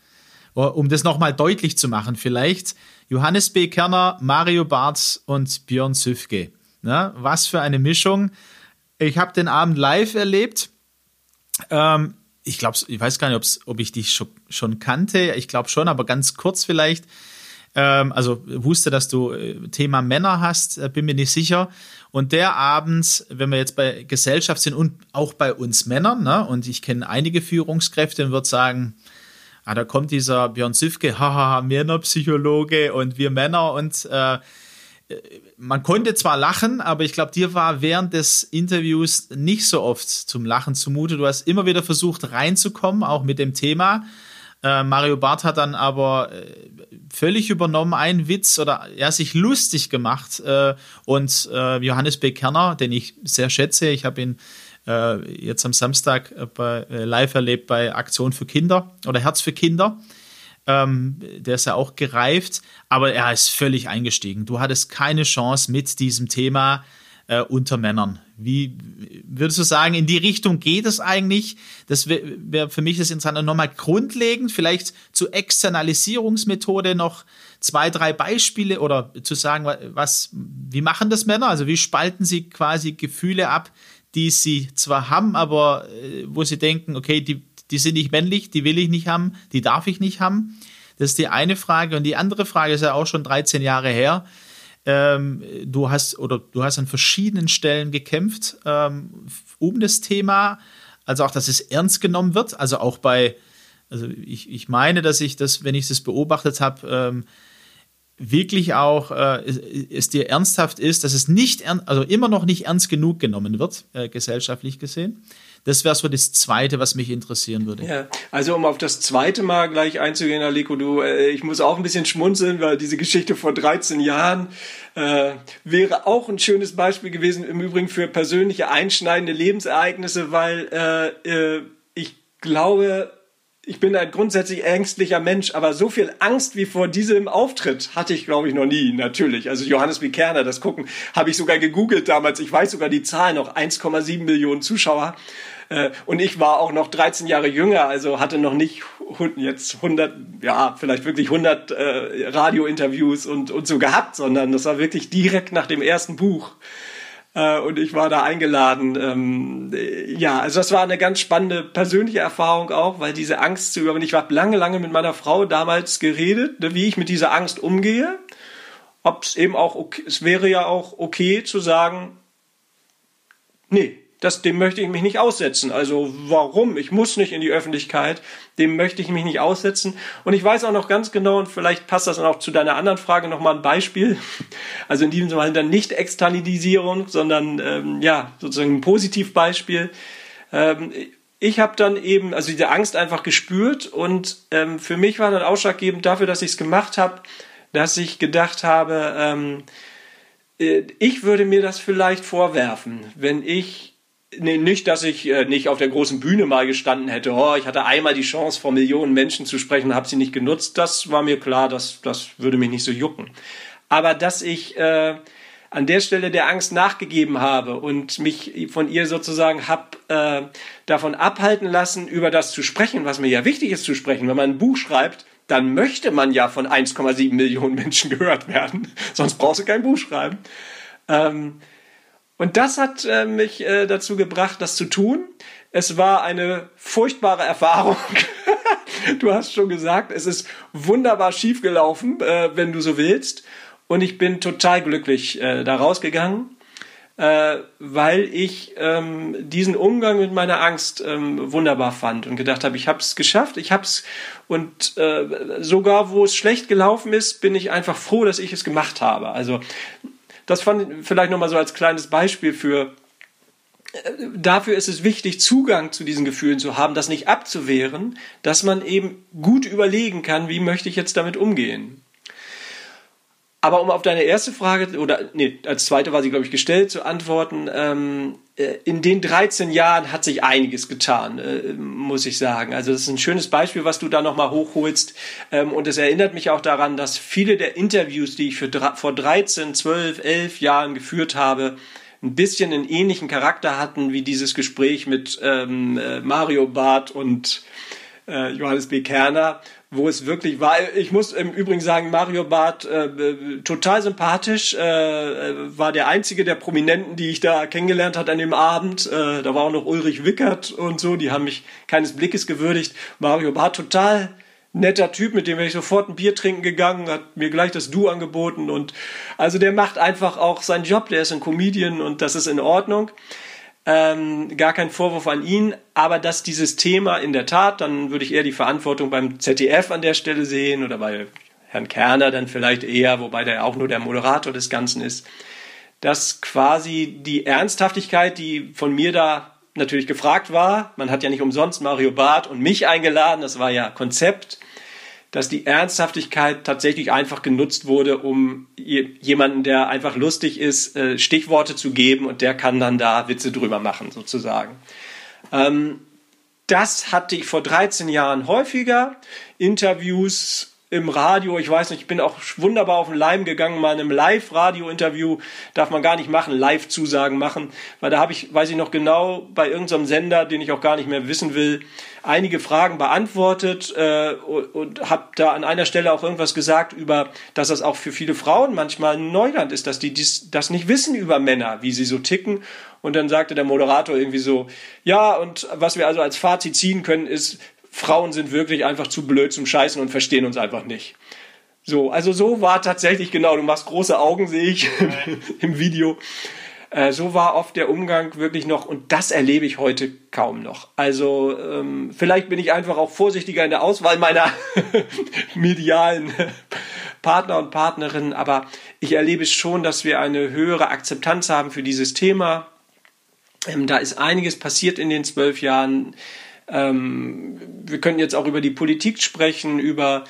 Oh, um das nochmal deutlich zu machen, vielleicht Johannes B. Kerner, Mario Barth und Björn Süfke. Ne? Was für eine Mischung. Ich habe den Abend live erlebt. Ähm, ich glaube, ich weiß gar nicht, ob ich dich schon, schon kannte. Ich glaube schon, aber ganz kurz vielleicht. Ähm, also wusste, dass du äh, Thema Männer hast, äh, bin mir nicht sicher. Und der abends, wenn wir jetzt bei Gesellschaft sind und auch bei uns Männern, ne, und ich kenne einige Führungskräfte und würde sagen, ah, da kommt dieser Björn Süfke, haha, Männerpsychologe und wir Männer und äh, man konnte zwar lachen, aber ich glaube, dir war während des Interviews nicht so oft zum Lachen zumute. Du hast immer wieder versucht reinzukommen, auch mit dem Thema. Äh, Mario Barth hat dann aber äh, völlig übernommen, einen Witz oder er ja, sich lustig gemacht. Äh, und äh, Johannes B. Kerner, den ich sehr schätze, ich habe ihn äh, jetzt am Samstag bei, live erlebt bei Aktion für Kinder oder Herz für Kinder. Ähm, der ist ja auch gereift, aber er ist völlig eingestiegen. Du hattest keine Chance mit diesem Thema äh, unter Männern. Wie würdest du sagen, in die Richtung geht es eigentlich? Das wäre wär für mich das Interessante. Nochmal grundlegend, vielleicht zur Externalisierungsmethode noch zwei, drei Beispiele oder zu sagen, was, wie machen das Männer? Also wie spalten sie quasi Gefühle ab, die sie zwar haben, aber äh, wo sie denken, okay, die, die sind nicht männlich, die will ich nicht haben, die darf ich nicht haben. Das ist die eine Frage. Und die andere Frage ist ja auch schon 13 Jahre her. Ähm, du hast oder du hast an verschiedenen Stellen gekämpft ähm, um das Thema, also auch, dass es ernst genommen wird. Also auch bei, also ich, ich meine, dass ich das, wenn ich das beobachtet habe, ähm, wirklich auch äh, es dir ernsthaft ist, dass es nicht, also immer noch nicht ernst genug genommen wird, äh, gesellschaftlich gesehen. Das wäre so das Zweite, was mich interessieren würde. Ja, also um auf das zweite Mal gleich einzugehen, Aliko, du, äh, ich muss auch ein bisschen schmunzeln, weil diese Geschichte vor 13 Jahren äh, wäre auch ein schönes Beispiel gewesen, im Übrigen für persönliche einschneidende Lebensereignisse, weil äh, äh, ich glaube, ich bin ein grundsätzlich ängstlicher Mensch, aber so viel Angst wie vor diesem Auftritt hatte ich, glaube ich, noch nie, natürlich. Also Johannes B. Kerner, das gucken, habe ich sogar gegoogelt damals. Ich weiß sogar die Zahl noch, 1,7 Millionen Zuschauer. Äh, und ich war auch noch 13 Jahre jünger, also hatte noch nicht jetzt 100, ja, vielleicht wirklich 100 äh, Radiointerviews und, und so gehabt, sondern das war wirklich direkt nach dem ersten Buch. Äh, und ich war da eingeladen. Ähm, ja, also das war eine ganz spannende persönliche Erfahrung auch, weil diese Angst zu überwinden. Ich habe lange, lange mit meiner Frau damals geredet, ne, wie ich mit dieser Angst umgehe. Ob es eben auch okay, es wäre ja auch okay zu sagen, nee, das, dem möchte ich mich nicht aussetzen. Also warum? Ich muss nicht in die Öffentlichkeit, dem möchte ich mich nicht aussetzen. Und ich weiß auch noch ganz genau, und vielleicht passt das dann auch zu deiner anderen Frage nochmal ein Beispiel. Also in diesem Fall dann nicht Externalisierung, sondern ähm, ja, sozusagen ein Positivbeispiel. Ähm, ich habe dann eben, also diese Angst einfach gespürt und ähm, für mich war dann ausschlaggebend dafür, dass ich es gemacht habe, dass ich gedacht habe, ähm, äh, ich würde mir das vielleicht vorwerfen, wenn ich Nee, nicht, dass ich äh, nicht auf der großen Bühne mal gestanden hätte. Oh, ich hatte einmal die Chance, vor Millionen Menschen zu sprechen, habe sie nicht genutzt. Das war mir klar, das, das würde mich nicht so jucken. Aber dass ich äh, an der Stelle der Angst nachgegeben habe und mich von ihr sozusagen hab äh, davon abhalten lassen, über das zu sprechen, was mir ja wichtig ist zu sprechen. Wenn man ein Buch schreibt, dann möchte man ja von 1,7 Millionen Menschen gehört werden. Sonst brauchst du kein Buch schreiben. Ähm, und das hat äh, mich äh, dazu gebracht, das zu tun. Es war eine furchtbare Erfahrung. du hast schon gesagt, es ist wunderbar schiefgelaufen, äh, wenn du so willst. Und ich bin total glücklich äh, da rausgegangen, äh, weil ich ähm, diesen Umgang mit meiner Angst ähm, wunderbar fand und gedacht habe, ich habe es geschafft, ich habe es und äh, sogar wo es schlecht gelaufen ist, bin ich einfach froh, dass ich es gemacht habe. Also das fand ich vielleicht nochmal so als kleines Beispiel für, äh, dafür ist es wichtig, Zugang zu diesen Gefühlen zu haben, das nicht abzuwehren, dass man eben gut überlegen kann, wie möchte ich jetzt damit umgehen. Aber um auf deine erste Frage, oder nee, als zweite war sie, glaube ich, gestellt, zu antworten, ähm, äh, in den 13 Jahren hat sich einiges getan, äh, muss ich sagen. Also das ist ein schönes Beispiel, was du da nochmal hochholst. Ähm, und es erinnert mich auch daran, dass viele der Interviews, die ich für, vor 13, 12, 11 Jahren geführt habe, ein bisschen einen ähnlichen Charakter hatten wie dieses Gespräch mit ähm, äh, Mario Barth und äh, Johannes B. Kerner wo es wirklich war. Ich muss im Übrigen sagen, Mario Barth äh, total sympathisch, äh, äh, war der einzige der Prominenten, die ich da kennengelernt hat an dem Abend. Äh, da war auch noch Ulrich Wickert und so, die haben mich keines Blickes gewürdigt. Mario Barth total netter Typ, mit dem wäre ich sofort ein Bier trinken gegangen, hat mir gleich das Du angeboten und also der macht einfach auch seinen Job, der ist ein Comedian und das ist in Ordnung. Ähm, gar kein Vorwurf an ihn, aber dass dieses Thema in der Tat, dann würde ich eher die Verantwortung beim ZDF an der Stelle sehen oder bei Herrn Kerner dann vielleicht eher, wobei der auch nur der Moderator des Ganzen ist, dass quasi die Ernsthaftigkeit, die von mir da natürlich gefragt war, man hat ja nicht umsonst Mario Barth und mich eingeladen, das war ja Konzept, dass die Ernsthaftigkeit tatsächlich einfach genutzt wurde, um jemanden, der einfach lustig ist, äh, Stichworte zu geben und der kann dann da Witze drüber machen, sozusagen. Ähm, das hatte ich vor 13 Jahren häufiger. Interviews im Radio, ich weiß nicht, ich bin auch wunderbar auf den Leim gegangen, mal in einem Live-Radio-Interview, darf man gar nicht machen, Live-Zusagen machen, weil da habe ich, weiß ich noch genau, bei irgendeinem Sender, den ich auch gar nicht mehr wissen will, einige Fragen beantwortet äh, und, und habe da an einer Stelle auch irgendwas gesagt über, dass das auch für viele Frauen manchmal ein Neuland ist, dass die dies, das nicht wissen über Männer, wie sie so ticken. Und dann sagte der Moderator irgendwie so, ja, und was wir also als Fazit ziehen können, ist, Frauen sind wirklich einfach zu blöd zum Scheißen und verstehen uns einfach nicht. So, also so war tatsächlich genau, du machst große Augen, sehe ich im Video. Äh, so war oft der Umgang wirklich noch, und das erlebe ich heute kaum noch. Also ähm, vielleicht bin ich einfach auch vorsichtiger in der Auswahl meiner medialen Partner und Partnerinnen, aber ich erlebe schon, dass wir eine höhere Akzeptanz haben für dieses Thema. Ähm, da ist einiges passiert in den zwölf Jahren. Ähm, wir können jetzt auch über die Politik sprechen, über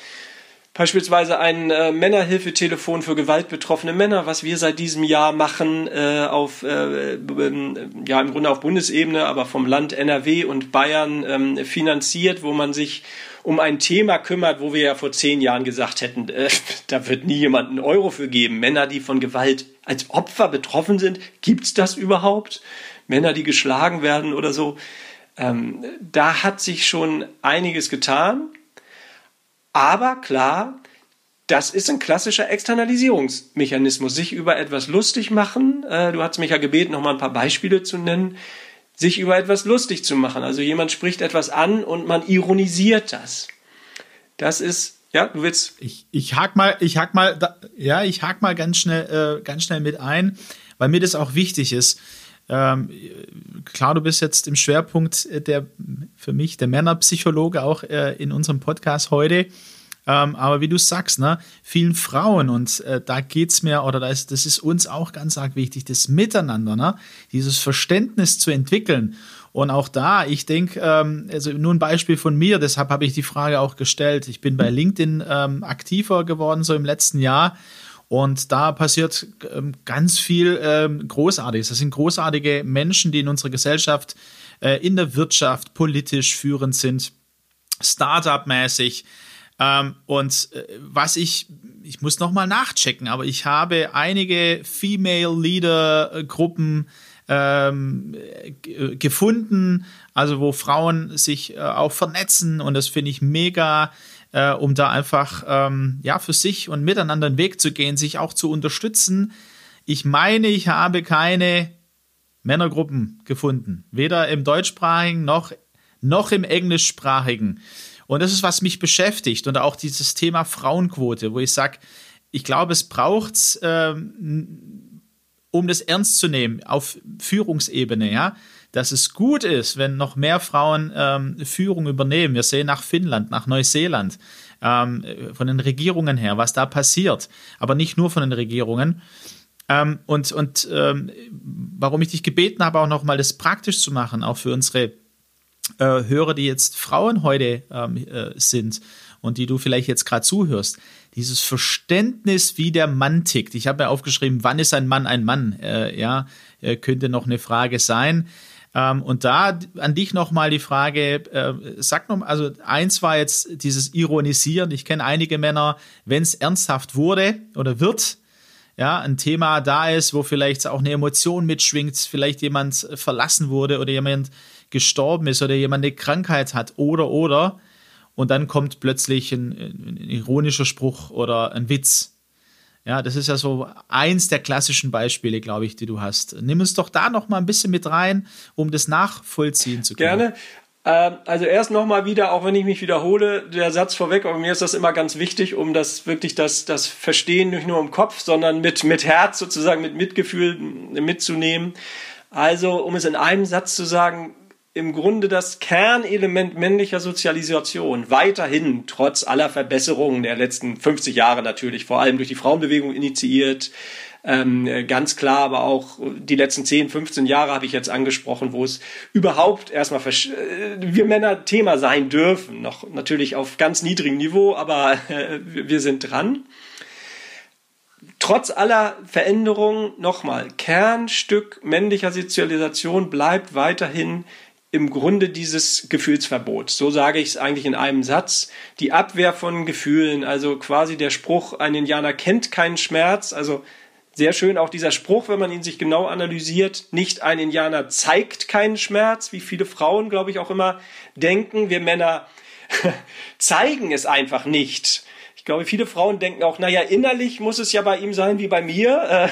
beispielsweise ein äh, Männerhilfetelefon für gewaltbetroffene Männer, was wir seit diesem Jahr machen, äh, auf, äh, ja, im Grunde auf Bundesebene, aber vom Land NRW und Bayern ähm, finanziert, wo man sich um ein Thema kümmert, wo wir ja vor zehn Jahren gesagt hätten, äh, da wird nie jemand einen Euro für geben. Männer, die von Gewalt als Opfer betroffen sind, gibt's das überhaupt? Männer, die geschlagen werden oder so. Ähm, da hat sich schon einiges getan. Aber klar, das ist ein klassischer Externalisierungsmechanismus. Sich über etwas lustig machen. Äh, du hast mich ja gebeten, noch mal ein paar Beispiele zu nennen. Sich über etwas lustig zu machen. Also jemand spricht etwas an und man ironisiert das. Das ist ja, du willst. Ich, ich hake mal, ich hake mal, da, ja, ich hake mal ganz schnell, äh, ganz schnell mit ein, weil mir das auch wichtig ist. Ähm, klar, du bist jetzt im Schwerpunkt der, für mich, der Männerpsychologe auch äh, in unserem Podcast heute. Ähm, aber wie du sagst, ne, vielen Frauen, und äh, da geht es mir, oder da ist, das ist uns auch ganz arg wichtig, das Miteinander, ne, dieses Verständnis zu entwickeln. Und auch da, ich denke, ähm, also nur ein Beispiel von mir, deshalb habe ich die Frage auch gestellt. Ich bin bei LinkedIn ähm, aktiver geworden, so im letzten Jahr. Und da passiert ähm, ganz viel ähm, Großartiges. Das sind großartige Menschen, die in unserer Gesellschaft, äh, in der Wirtschaft, politisch führend sind, Startup-mäßig. Ähm, und äh, was ich, ich muss nochmal nachchecken, aber ich habe einige Female Leader-Gruppen ähm, gefunden, also wo Frauen sich äh, auch vernetzen und das finde ich mega äh, um da einfach ähm, ja für sich und miteinander einen Weg zu gehen, sich auch zu unterstützen. Ich meine, ich habe keine Männergruppen gefunden, weder im deutschsprachigen noch noch im englischsprachigen. Und das ist, was mich beschäftigt und auch dieses Thema Frauenquote, wo ich sage, ich glaube, es braucht ähm, um das ernst zu nehmen auf Führungsebene, ja, dass es gut ist, wenn noch mehr Frauen ähm, Führung übernehmen. Wir sehen nach Finnland, nach Neuseeland, ähm, von den Regierungen her, was da passiert, aber nicht nur von den Regierungen. Ähm, und und ähm, warum ich dich gebeten habe, auch nochmal das praktisch zu machen, auch für unsere äh, Hörer, die jetzt Frauen heute ähm, äh, sind und die du vielleicht jetzt gerade zuhörst, dieses Verständnis, wie der Mann tickt. Ich habe ja aufgeschrieben, wann ist ein Mann ein Mann? Äh, ja, äh, könnte noch eine Frage sein. Ähm, und da an dich nochmal die Frage, äh, sag noch, also eins war jetzt dieses Ironisieren. Ich kenne einige Männer, wenn es ernsthaft wurde oder wird, ja, ein Thema da ist, wo vielleicht auch eine Emotion mitschwingt, vielleicht jemand verlassen wurde oder jemand gestorben ist oder jemand eine Krankheit hat oder oder und dann kommt plötzlich ein, ein ironischer Spruch oder ein Witz ja, das ist ja so eins der klassischen Beispiele, glaube ich, die du hast. Nimm uns doch da noch mal ein bisschen mit rein, um das nachvollziehen zu können. Gerne. Ähm, also erst nochmal wieder, auch wenn ich mich wiederhole, der Satz vorweg, aber mir ist das immer ganz wichtig, um das wirklich das, das Verstehen nicht nur im Kopf, sondern mit, mit Herz sozusagen, mit Mitgefühl mitzunehmen. Also, um es in einem Satz zu sagen, im Grunde das Kernelement männlicher Sozialisation weiterhin trotz aller Verbesserungen der letzten 50 Jahre natürlich, vor allem durch die Frauenbewegung initiiert, ähm, ganz klar, aber auch die letzten 10, 15 Jahre habe ich jetzt angesprochen, wo es überhaupt erstmal äh, wir Männer Thema sein dürfen. Noch natürlich auf ganz niedrigem Niveau, aber äh, wir sind dran. Trotz aller Veränderungen nochmal, Kernstück männlicher Sozialisation bleibt weiterhin im Grunde dieses Gefühlsverbots. So sage ich es eigentlich in einem Satz. Die Abwehr von Gefühlen, also quasi der Spruch, ein Indianer kennt keinen Schmerz, also sehr schön auch dieser Spruch, wenn man ihn sich genau analysiert, nicht ein Indianer zeigt keinen Schmerz, wie viele Frauen, glaube ich, auch immer denken. Wir Männer zeigen es einfach nicht. Ich glaube, viele Frauen denken auch, naja, innerlich muss es ja bei ihm sein wie bei mir.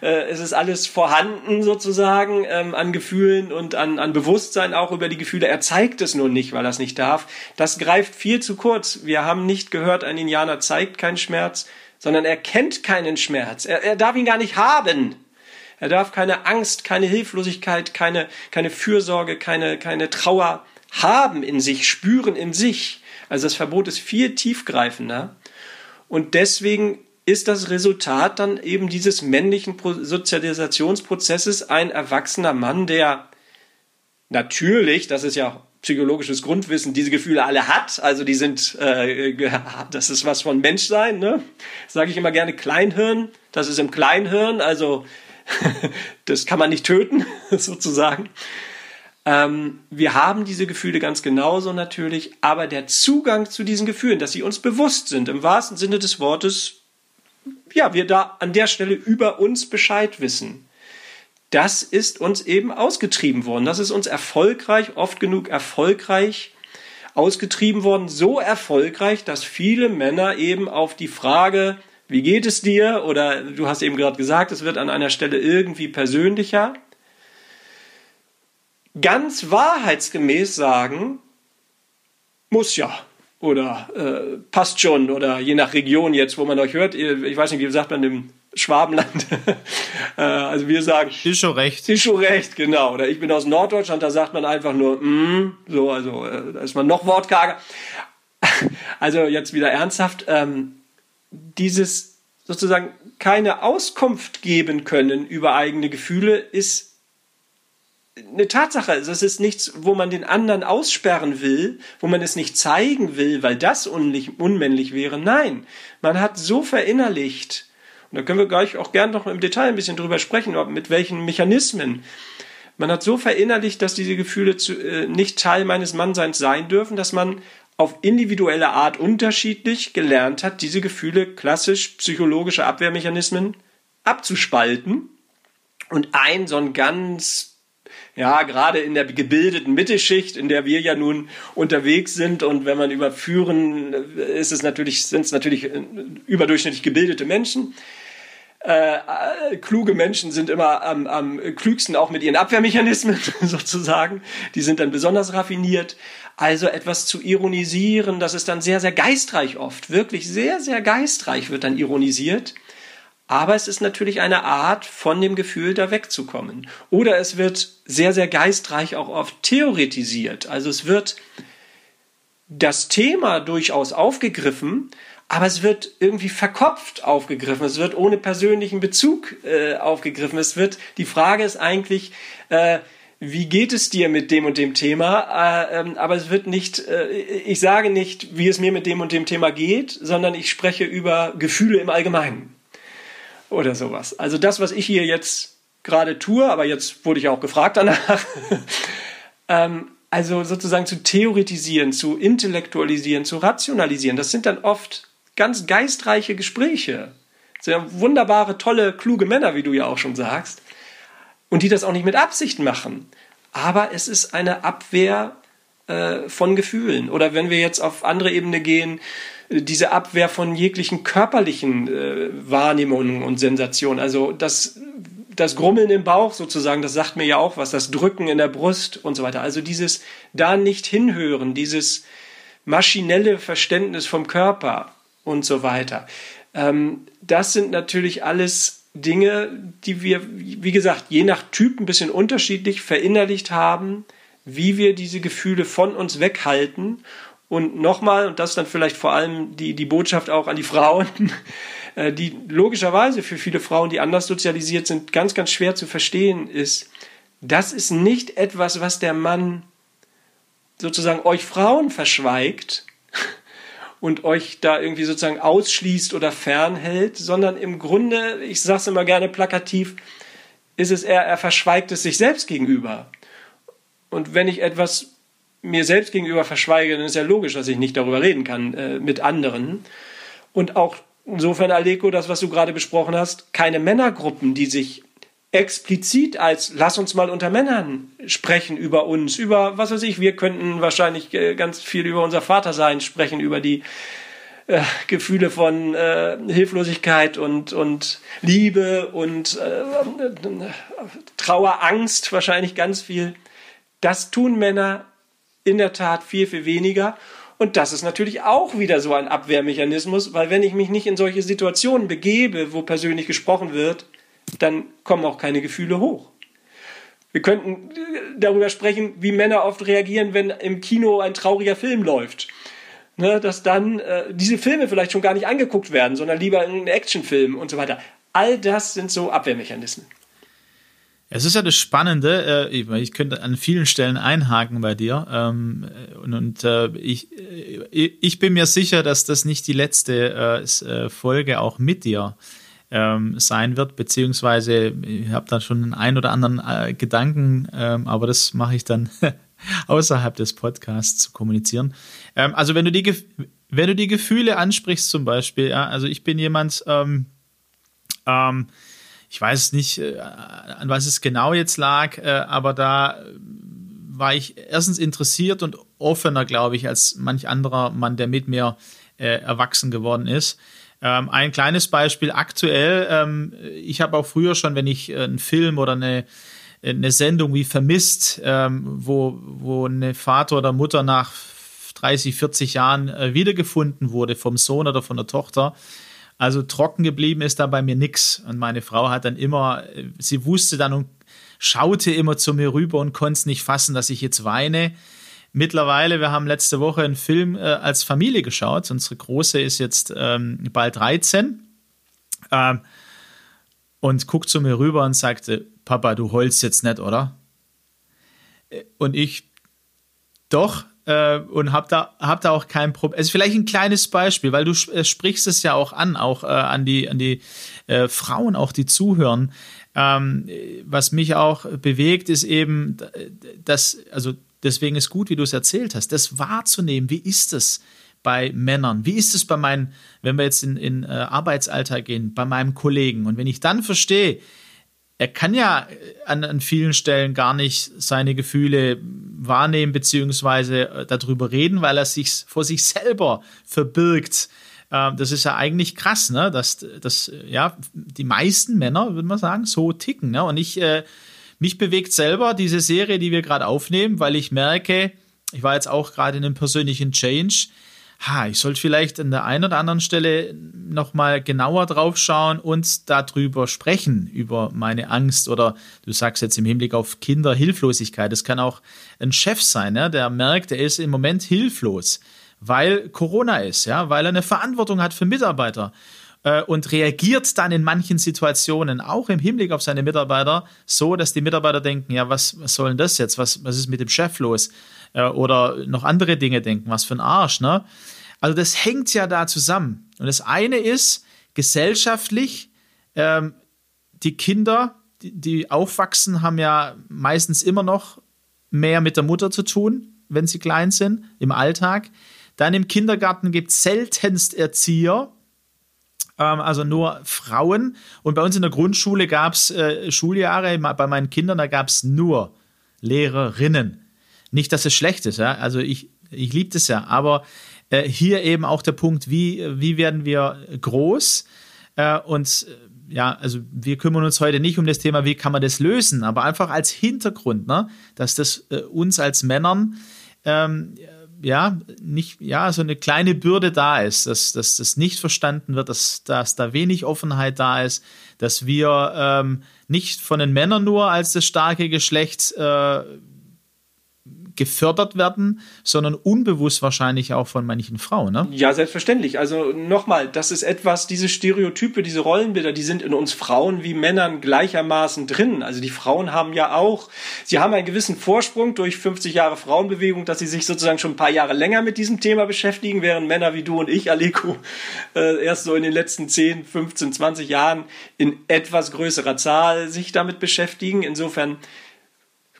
Äh, äh, es ist alles vorhanden sozusagen ähm, an Gefühlen und an, an Bewusstsein auch über die Gefühle. Er zeigt es nur nicht, weil er es nicht darf. Das greift viel zu kurz. Wir haben nicht gehört, ein Indianer zeigt keinen Schmerz sondern er kennt keinen Schmerz. Er, er darf ihn gar nicht haben. Er darf keine Angst, keine Hilflosigkeit, keine, keine Fürsorge, keine, keine Trauer haben in sich, spüren in sich. Also das Verbot ist viel tiefgreifender. Und deswegen ist das Resultat dann eben dieses männlichen Sozialisationsprozesses ein erwachsener Mann, der natürlich, das ist ja psychologisches Grundwissen diese Gefühle alle hat. Also die sind, äh, das ist was von Menschsein, ne? Sage ich immer gerne Kleinhirn. Das ist im Kleinhirn, also das kann man nicht töten, sozusagen. Ähm, wir haben diese Gefühle ganz genauso natürlich, aber der Zugang zu diesen Gefühlen, dass sie uns bewusst sind, im wahrsten Sinne des Wortes, ja, wir da an der Stelle über uns Bescheid wissen das ist uns eben ausgetrieben worden. Das ist uns erfolgreich, oft genug erfolgreich ausgetrieben worden. So erfolgreich, dass viele Männer eben auf die Frage, wie geht es dir? Oder du hast eben gerade gesagt, es wird an einer Stelle irgendwie persönlicher. Ganz wahrheitsgemäß sagen, muss ja oder äh, passt schon oder je nach Region jetzt, wo man euch hört, ich weiß nicht, wie sagt man im Schwabenland. Äh, also wir sagen. Ist schon recht. Ist schon recht, genau. Oder ich bin aus Norddeutschland, da sagt man einfach nur, mm, so, also äh, da ist man noch wortkarger. Also jetzt wieder ernsthaft, ähm, dieses sozusagen keine Auskunft geben können über eigene Gefühle ist eine Tatsache. Das ist nichts, wo man den anderen aussperren will, wo man es nicht zeigen will, weil das unmännlich wäre. Nein, man hat so verinnerlicht, und da können wir gleich auch gern noch im Detail ein bisschen drüber sprechen, mit welchen Mechanismen. Man hat so verinnerlicht, dass diese Gefühle zu, äh, nicht Teil meines Mannseins sein dürfen, dass man auf individuelle Art unterschiedlich gelernt hat, diese Gefühle klassisch psychologische Abwehrmechanismen abzuspalten. Und ein so ein ganz ja, gerade in der gebildeten Mittelschicht, in der wir ja nun unterwegs sind und wenn man überführen, ist es natürlich, sind es natürlich äh, überdurchschnittlich gebildete Menschen. Äh, äh, kluge Menschen sind immer am, am klügsten auch mit ihren Abwehrmechanismen sozusagen. Die sind dann besonders raffiniert. Also etwas zu ironisieren, das ist dann sehr, sehr geistreich oft. Wirklich sehr, sehr geistreich wird dann ironisiert. Aber es ist natürlich eine Art, von dem Gefühl da wegzukommen. Oder es wird sehr, sehr geistreich auch oft theoretisiert. Also es wird das Thema durchaus aufgegriffen, aber es wird irgendwie verkopft aufgegriffen. Es wird ohne persönlichen Bezug äh, aufgegriffen. Es wird, die Frage ist eigentlich, äh, wie geht es dir mit dem und dem Thema? Äh, ähm, aber es wird nicht, äh, ich sage nicht, wie es mir mit dem und dem Thema geht, sondern ich spreche über Gefühle im Allgemeinen oder sowas. Also das, was ich hier jetzt gerade tue, aber jetzt wurde ich auch gefragt danach, ähm, also sozusagen zu theoretisieren, zu intellektualisieren, zu rationalisieren, das sind dann oft ganz geistreiche Gespräche. Sehr wunderbare, tolle, kluge Männer, wie du ja auch schon sagst. Und die das auch nicht mit Absicht machen. Aber es ist eine Abwehr äh, von Gefühlen. Oder wenn wir jetzt auf andere Ebene gehen, diese Abwehr von jeglichen körperlichen äh, Wahrnehmungen und Sensationen. Also das das Grummeln im Bauch sozusagen, das sagt mir ja auch was, das Drücken in der Brust und so weiter. Also dieses da nicht hinhören, dieses maschinelle Verständnis vom Körper und so weiter. Ähm, das sind natürlich alles Dinge, die wir, wie gesagt, je nach Typ ein bisschen unterschiedlich verinnerlicht haben, wie wir diese Gefühle von uns weghalten. Und nochmal, und das dann vielleicht vor allem die, die Botschaft auch an die Frauen, äh, die logischerweise für viele Frauen, die anders sozialisiert sind, ganz, ganz schwer zu verstehen ist, das ist nicht etwas, was der Mann sozusagen euch Frauen verschweigt und euch da irgendwie sozusagen ausschließt oder fernhält, sondern im Grunde, ich sage es immer gerne plakativ, ist es eher, er verschweigt es sich selbst gegenüber. Und wenn ich etwas mir selbst gegenüber verschweige, dann ist ja logisch, dass ich nicht darüber reden kann äh, mit anderen. Und auch insofern, Aleko, das, was du gerade besprochen hast, keine Männergruppen, die sich explizit als lass uns mal unter Männern sprechen über uns, über was weiß ich, wir könnten wahrscheinlich äh, ganz viel über unser Vatersein sprechen, über die äh, Gefühle von äh, Hilflosigkeit und, und Liebe und äh, Trauer, Angst, wahrscheinlich ganz viel. Das tun Männer in der Tat viel, viel weniger. Und das ist natürlich auch wieder so ein Abwehrmechanismus, weil wenn ich mich nicht in solche Situationen begebe, wo persönlich gesprochen wird, dann kommen auch keine Gefühle hoch. Wir könnten darüber sprechen, wie Männer oft reagieren, wenn im Kino ein trauriger Film läuft. Ne, dass dann äh, diese Filme vielleicht schon gar nicht angeguckt werden, sondern lieber in Actionfilm und so weiter. All das sind so Abwehrmechanismen. Es ist ja das Spannende, äh, ich könnte an vielen Stellen einhaken bei dir ähm, und, und äh, ich, äh, ich bin mir sicher, dass das nicht die letzte äh, Folge auch mit dir ähm, sein wird, beziehungsweise ich habe da schon einen ein oder anderen äh, Gedanken, ähm, aber das mache ich dann außerhalb des Podcasts zu kommunizieren. Also wenn du die wenn du die Gefühle ansprichst zum Beispiel, also ich bin jemand, ähm, ähm, ich weiß nicht, äh, an was es genau jetzt lag, äh, aber da war ich erstens interessiert und offener, glaube ich, als manch anderer Mann, der mit mir äh, erwachsen geworden ist. Ähm, ein kleines Beispiel aktuell. Ähm, ich habe auch früher schon, wenn ich äh, einen Film oder eine, eine Sendung wie Vermisst, ähm, wo, wo eine Vater oder Mutter nach 30, 40 Jahren äh, wiedergefunden wurde vom Sohn oder von der Tochter. Also trocken geblieben ist da bei mir nichts. Und meine Frau hat dann immer, sie wusste dann und schaute immer zu mir rüber und konnte es nicht fassen, dass ich jetzt weine mittlerweile, wir haben letzte Woche einen Film äh, als Familie geschaut. Unsere Große ist jetzt ähm, bald 13 ähm, und guckt zu mir rüber und sagte, Papa, du heulst jetzt nicht, oder? Äh, und ich, doch, äh, und habe da, hab da auch kein Problem. Es ist vielleicht ein kleines Beispiel, weil du äh, sprichst es ja auch an, auch äh, an die, an die äh, Frauen, auch die zuhören. Ähm, was mich auch bewegt, ist eben, dass, also Deswegen ist gut, wie du es erzählt hast, das wahrzunehmen. Wie ist es bei Männern? Wie ist es bei meinen, wenn wir jetzt in, in äh, Arbeitsalltag gehen, bei meinem Kollegen? Und wenn ich dann verstehe, er kann ja äh, an, an vielen Stellen gar nicht seine Gefühle wahrnehmen beziehungsweise äh, darüber reden, weil er sich vor sich selber verbirgt. Ähm, das ist ja eigentlich krass, ne? dass, dass ja, die meisten Männer, würde man sagen, so ticken. Ne? Und ich äh, mich bewegt selber diese Serie, die wir gerade aufnehmen, weil ich merke, ich war jetzt auch gerade in einem persönlichen Change. Ha, ich sollte vielleicht an der einen oder anderen Stelle nochmal genauer drauf schauen und darüber sprechen, über meine Angst oder du sagst jetzt im Hinblick auf Kinderhilflosigkeit. Das kann auch ein Chef sein, ja, der merkt, er ist im Moment hilflos, weil Corona ist, ja, weil er eine Verantwortung hat für Mitarbeiter äh, und reagiert dann in manchen Situationen auch im Hinblick auf seine Mitarbeiter so, dass die Mitarbeiter denken, ja, was, was soll denn das jetzt? Was, was ist mit dem Chef los? Äh, oder noch andere Dinge denken, was für ein Arsch, ne? Also das hängt ja da zusammen. Und das eine ist gesellschaftlich, ähm, die Kinder, die, die aufwachsen, haben ja meistens immer noch mehr mit der Mutter zu tun, wenn sie klein sind, im Alltag. Dann im Kindergarten gibt es seltenst Erzieher, ähm, also nur Frauen. Und bei uns in der Grundschule gab es äh, Schuljahre, bei meinen Kindern, da gab es nur Lehrerinnen. Nicht, dass es schlecht ist, ja. Also ich, ich liebe das ja, aber äh, hier eben auch der Punkt, wie, wie werden wir groß? Äh, und ja, also wir kümmern uns heute nicht um das Thema, wie kann man das lösen, aber einfach als Hintergrund, ne, dass das äh, uns als Männern ähm, ja, nicht, ja, so eine kleine Bürde da ist, dass, dass das nicht verstanden wird, dass, dass da wenig Offenheit da ist, dass wir ähm, nicht von den Männern nur als das starke Geschlecht äh, gefördert werden, sondern unbewusst wahrscheinlich auch von manchen Frauen. Ne? Ja, selbstverständlich. Also nochmal, das ist etwas, diese Stereotype, diese Rollenbilder, die sind in uns Frauen wie Männern gleichermaßen drin. Also die Frauen haben ja auch, sie haben einen gewissen Vorsprung durch 50 Jahre Frauenbewegung, dass sie sich sozusagen schon ein paar Jahre länger mit diesem Thema beschäftigen, während Männer wie du und ich, Aleko, äh, erst so in den letzten 10, 15, 20 Jahren in etwas größerer Zahl sich damit beschäftigen. Insofern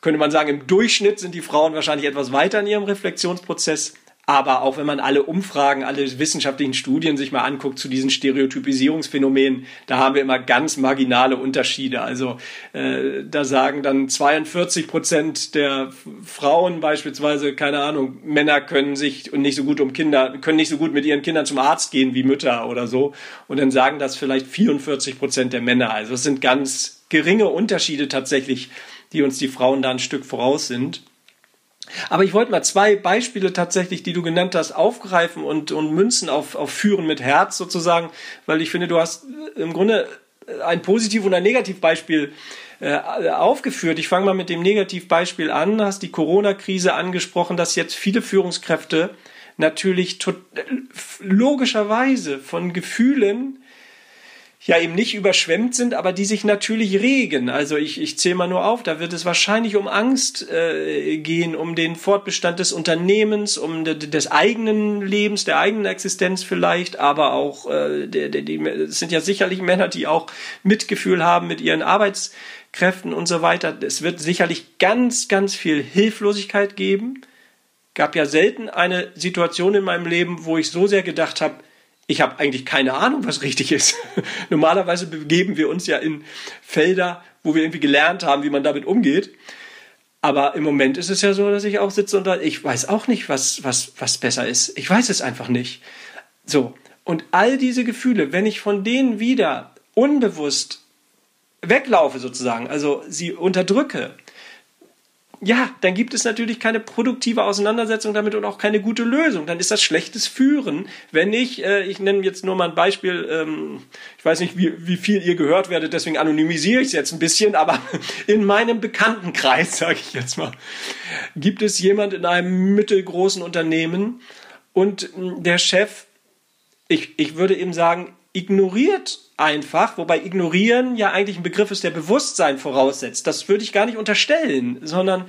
könnte man sagen, im Durchschnitt sind die Frauen wahrscheinlich etwas weiter in ihrem Reflexionsprozess. Aber auch wenn man alle Umfragen, alle wissenschaftlichen Studien sich mal anguckt zu diesen Stereotypisierungsphänomenen, da haben wir immer ganz marginale Unterschiede. Also äh, da sagen dann 42 Prozent der Frauen beispielsweise, keine Ahnung, Männer können sich und nicht so gut um Kinder, können nicht so gut mit ihren Kindern zum Arzt gehen wie Mütter oder so. Und dann sagen das vielleicht 44 Prozent der Männer. Also es sind ganz geringe Unterschiede tatsächlich die uns die Frauen da ein Stück voraus sind. Aber ich wollte mal zwei Beispiele tatsächlich, die du genannt hast, aufgreifen und, und münzen auf, auf Führen mit Herz sozusagen, weil ich finde, du hast im Grunde ein Positiv- und ein Negativbeispiel äh, aufgeführt. Ich fange mal mit dem Negativbeispiel an, hast die Corona-Krise angesprochen, dass jetzt viele Führungskräfte natürlich logischerweise von Gefühlen ja eben nicht überschwemmt sind, aber die sich natürlich regen. Also ich, ich zähle mal nur auf, da wird es wahrscheinlich um Angst äh, gehen, um den Fortbestand des Unternehmens, um de, des eigenen Lebens, der eigenen Existenz vielleicht, aber auch, äh, es sind ja sicherlich Männer, die auch Mitgefühl haben mit ihren Arbeitskräften und so weiter. Es wird sicherlich ganz, ganz viel Hilflosigkeit geben. Gab ja selten eine Situation in meinem Leben, wo ich so sehr gedacht habe, ich habe eigentlich keine Ahnung, was richtig ist. Normalerweise begeben wir uns ja in Felder, wo wir irgendwie gelernt haben, wie man damit umgeht. Aber im Moment ist es ja so, dass ich auch sitze und da, ich weiß auch nicht, was, was, was besser ist. Ich weiß es einfach nicht. So. Und all diese Gefühle, wenn ich von denen wieder unbewusst weglaufe sozusagen, also sie unterdrücke, ja, dann gibt es natürlich keine produktive Auseinandersetzung damit und auch keine gute Lösung. Dann ist das schlechtes Führen. Wenn ich, äh, ich nenne jetzt nur mal ein Beispiel, ähm, ich weiß nicht, wie, wie viel ihr gehört werdet, deswegen anonymisiere ich es jetzt ein bisschen, aber in meinem Bekanntenkreis, sage ich jetzt mal, gibt es jemand in einem mittelgroßen Unternehmen und der Chef, ich, ich würde eben sagen, ignoriert einfach, wobei ignorieren ja eigentlich ein Begriff ist, der Bewusstsein voraussetzt. Das würde ich gar nicht unterstellen, sondern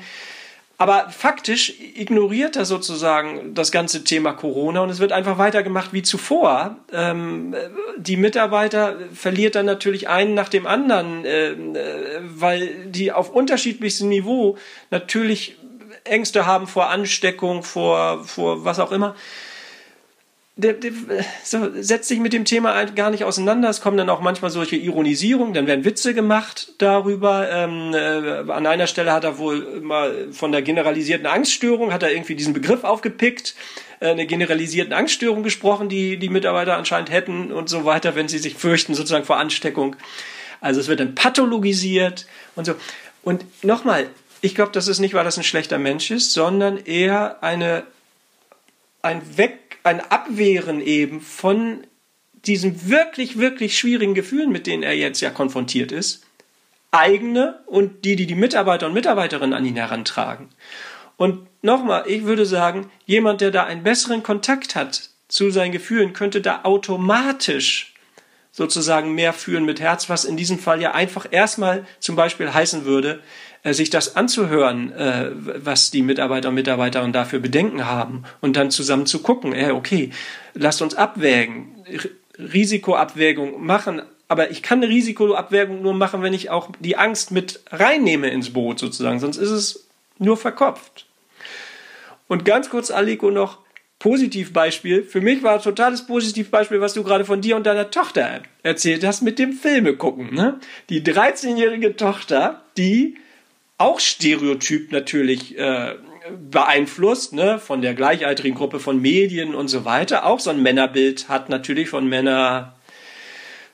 aber faktisch ignoriert er sozusagen das ganze Thema Corona und es wird einfach weitergemacht wie zuvor. Ähm, die Mitarbeiter verliert dann natürlich einen nach dem anderen, äh, weil die auf unterschiedlichstem Niveau natürlich Ängste haben vor Ansteckung, vor, vor was auch immer der, der so, setzt sich mit dem Thema gar nicht auseinander. Es kommen dann auch manchmal solche Ironisierungen, dann werden Witze gemacht darüber. Ähm, äh, an einer Stelle hat er wohl mal von der generalisierten Angststörung, hat er irgendwie diesen Begriff aufgepickt, äh, eine generalisierten Angststörung gesprochen, die die Mitarbeiter anscheinend hätten und so weiter, wenn sie sich fürchten sozusagen vor Ansteckung. Also es wird dann pathologisiert und so. Und nochmal, ich glaube, das ist nicht, weil das ein schlechter Mensch ist, sondern eher eine, ein Weg ein Abwehren eben von diesen wirklich, wirklich schwierigen Gefühlen, mit denen er jetzt ja konfrontiert ist, eigene und die, die die Mitarbeiter und Mitarbeiterinnen an ihn herantragen. Und nochmal, ich würde sagen, jemand, der da einen besseren Kontakt hat zu seinen Gefühlen, könnte da automatisch sozusagen mehr führen mit Herz, was in diesem Fall ja einfach erstmal zum Beispiel heißen würde, sich das anzuhören, äh, was die Mitarbeiter und Mitarbeiterinnen dafür Bedenken haben und dann zusammen zu gucken, äh, okay, lasst uns abwägen, Risikoabwägung machen, aber ich kann eine Risikoabwägung nur machen, wenn ich auch die Angst mit reinnehme ins Boot sozusagen, sonst ist es nur verkopft. Und ganz kurz, Aliko, noch Positivbeispiel. Für mich war ein totales Positivbeispiel, was du gerade von dir und deiner Tochter erzählt hast mit dem Filme gucken. Ne? Die 13-jährige Tochter, die auch Stereotyp natürlich äh, beeinflusst, ne, von der gleichaltrigen Gruppe von Medien und so weiter. Auch so ein Männerbild hat natürlich von Männer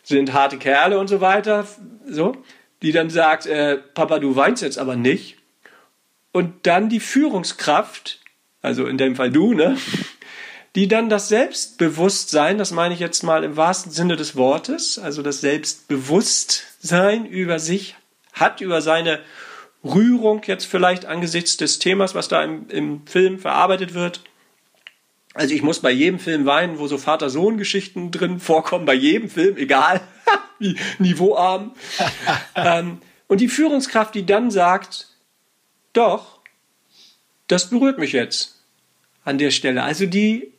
sind harte Kerle und so weiter, so, die dann sagt, äh, Papa, du weinst jetzt aber nicht. Und dann die Führungskraft, also in dem Fall du, ne, die dann das Selbstbewusstsein, das meine ich jetzt mal im wahrsten Sinne des Wortes, also das Selbstbewusstsein über sich hat, über seine Rührung jetzt vielleicht angesichts des Themas, was da im, im Film verarbeitet wird. Also ich muss bei jedem Film weinen, wo so Vater-Sohn-Geschichten drin vorkommen, bei jedem Film, egal wie niveauarm. ähm, und die Führungskraft, die dann sagt, doch, das berührt mich jetzt an der Stelle. Also die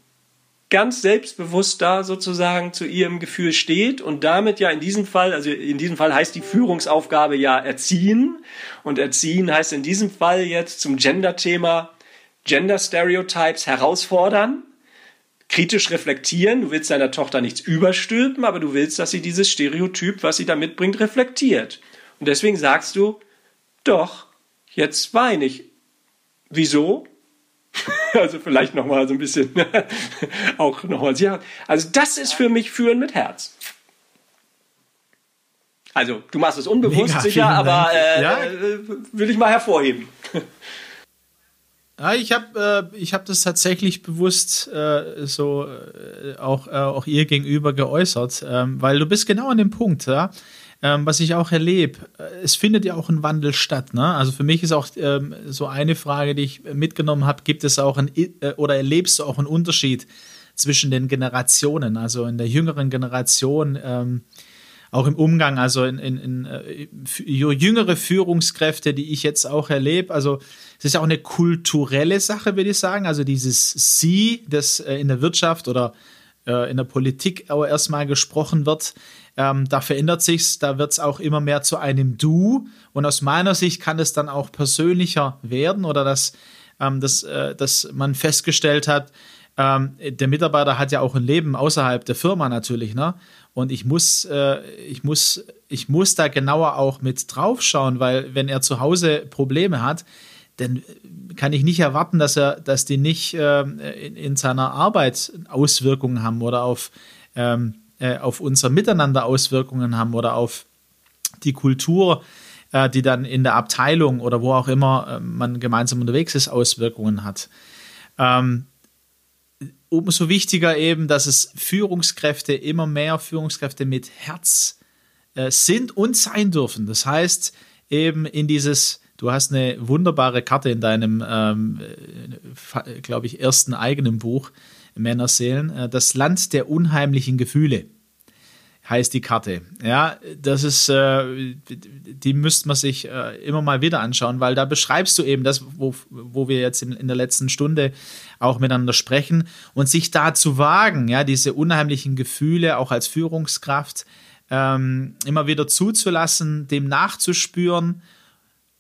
ganz selbstbewusst da sozusagen zu ihrem Gefühl steht und damit ja in diesem Fall, also in diesem Fall heißt die Führungsaufgabe ja erziehen und erziehen heißt in diesem Fall jetzt zum Gender-Thema Gender Stereotypes herausfordern, kritisch reflektieren. Du willst deiner Tochter nichts überstülpen, aber du willst, dass sie dieses Stereotyp, was sie da mitbringt, reflektiert. Und deswegen sagst du, doch, jetzt weine ich. Wieso? also vielleicht noch mal so ein bisschen auch noch mal. Ja, also das ist für mich Führen mit Herz. Also du machst es unbewusst Mega, sicher, aber äh, ja. äh, will ich mal hervorheben. Ja, ich habe äh, hab das tatsächlich bewusst äh, so äh, auch, äh, auch ihr gegenüber geäußert, ähm, weil du bist genau an dem Punkt, ja ähm, was ich auch erlebe, äh, es findet ja auch ein Wandel statt. Ne? Also für mich ist auch ähm, so eine Frage, die ich mitgenommen habe, gibt es auch ein, äh, oder erlebst du auch einen Unterschied zwischen den Generationen, also in der jüngeren Generation, ähm, auch im Umgang, also in, in, in äh, jüngere Führungskräfte, die ich jetzt auch erlebe. Also es ist auch eine kulturelle Sache, würde ich sagen. Also dieses Sie, das äh, in der Wirtschaft oder äh, in der Politik auch erstmal gesprochen wird, ähm, da verändert sich's, da wird es auch immer mehr zu einem Du. Und aus meiner Sicht kann es dann auch persönlicher werden oder dass, ähm, dass, äh, dass man festgestellt hat, ähm, der Mitarbeiter hat ja auch ein Leben außerhalb der Firma natürlich, ne? Und ich muss, äh, ich muss, ich muss da genauer auch mit draufschauen, weil wenn er zu Hause Probleme hat, dann kann ich nicht erwarten, dass er, dass die nicht äh, in, in, seiner Arbeit Auswirkungen haben oder auf ähm, äh, auf unser Miteinander Auswirkungen haben oder auf die Kultur, äh, die dann in der Abteilung oder wo auch immer äh, man gemeinsam unterwegs ist, Auswirkungen hat. Ähm, umso wichtiger eben, dass es Führungskräfte, immer mehr Führungskräfte mit Herz äh, sind und sein dürfen. Das heißt, eben in dieses, du hast eine wunderbare Karte in deinem, ähm, äh, glaube ich, ersten eigenen Buch, Männerseelen, äh, das Land der unheimlichen Gefühle heißt die Karte. Ja, das ist, äh, die müsste man sich äh, immer mal wieder anschauen, weil da beschreibst du eben das, wo, wo wir jetzt in, in der letzten Stunde auch miteinander sprechen und sich da zu wagen, ja, diese unheimlichen Gefühle auch als Führungskraft ähm, immer wieder zuzulassen, dem nachzuspüren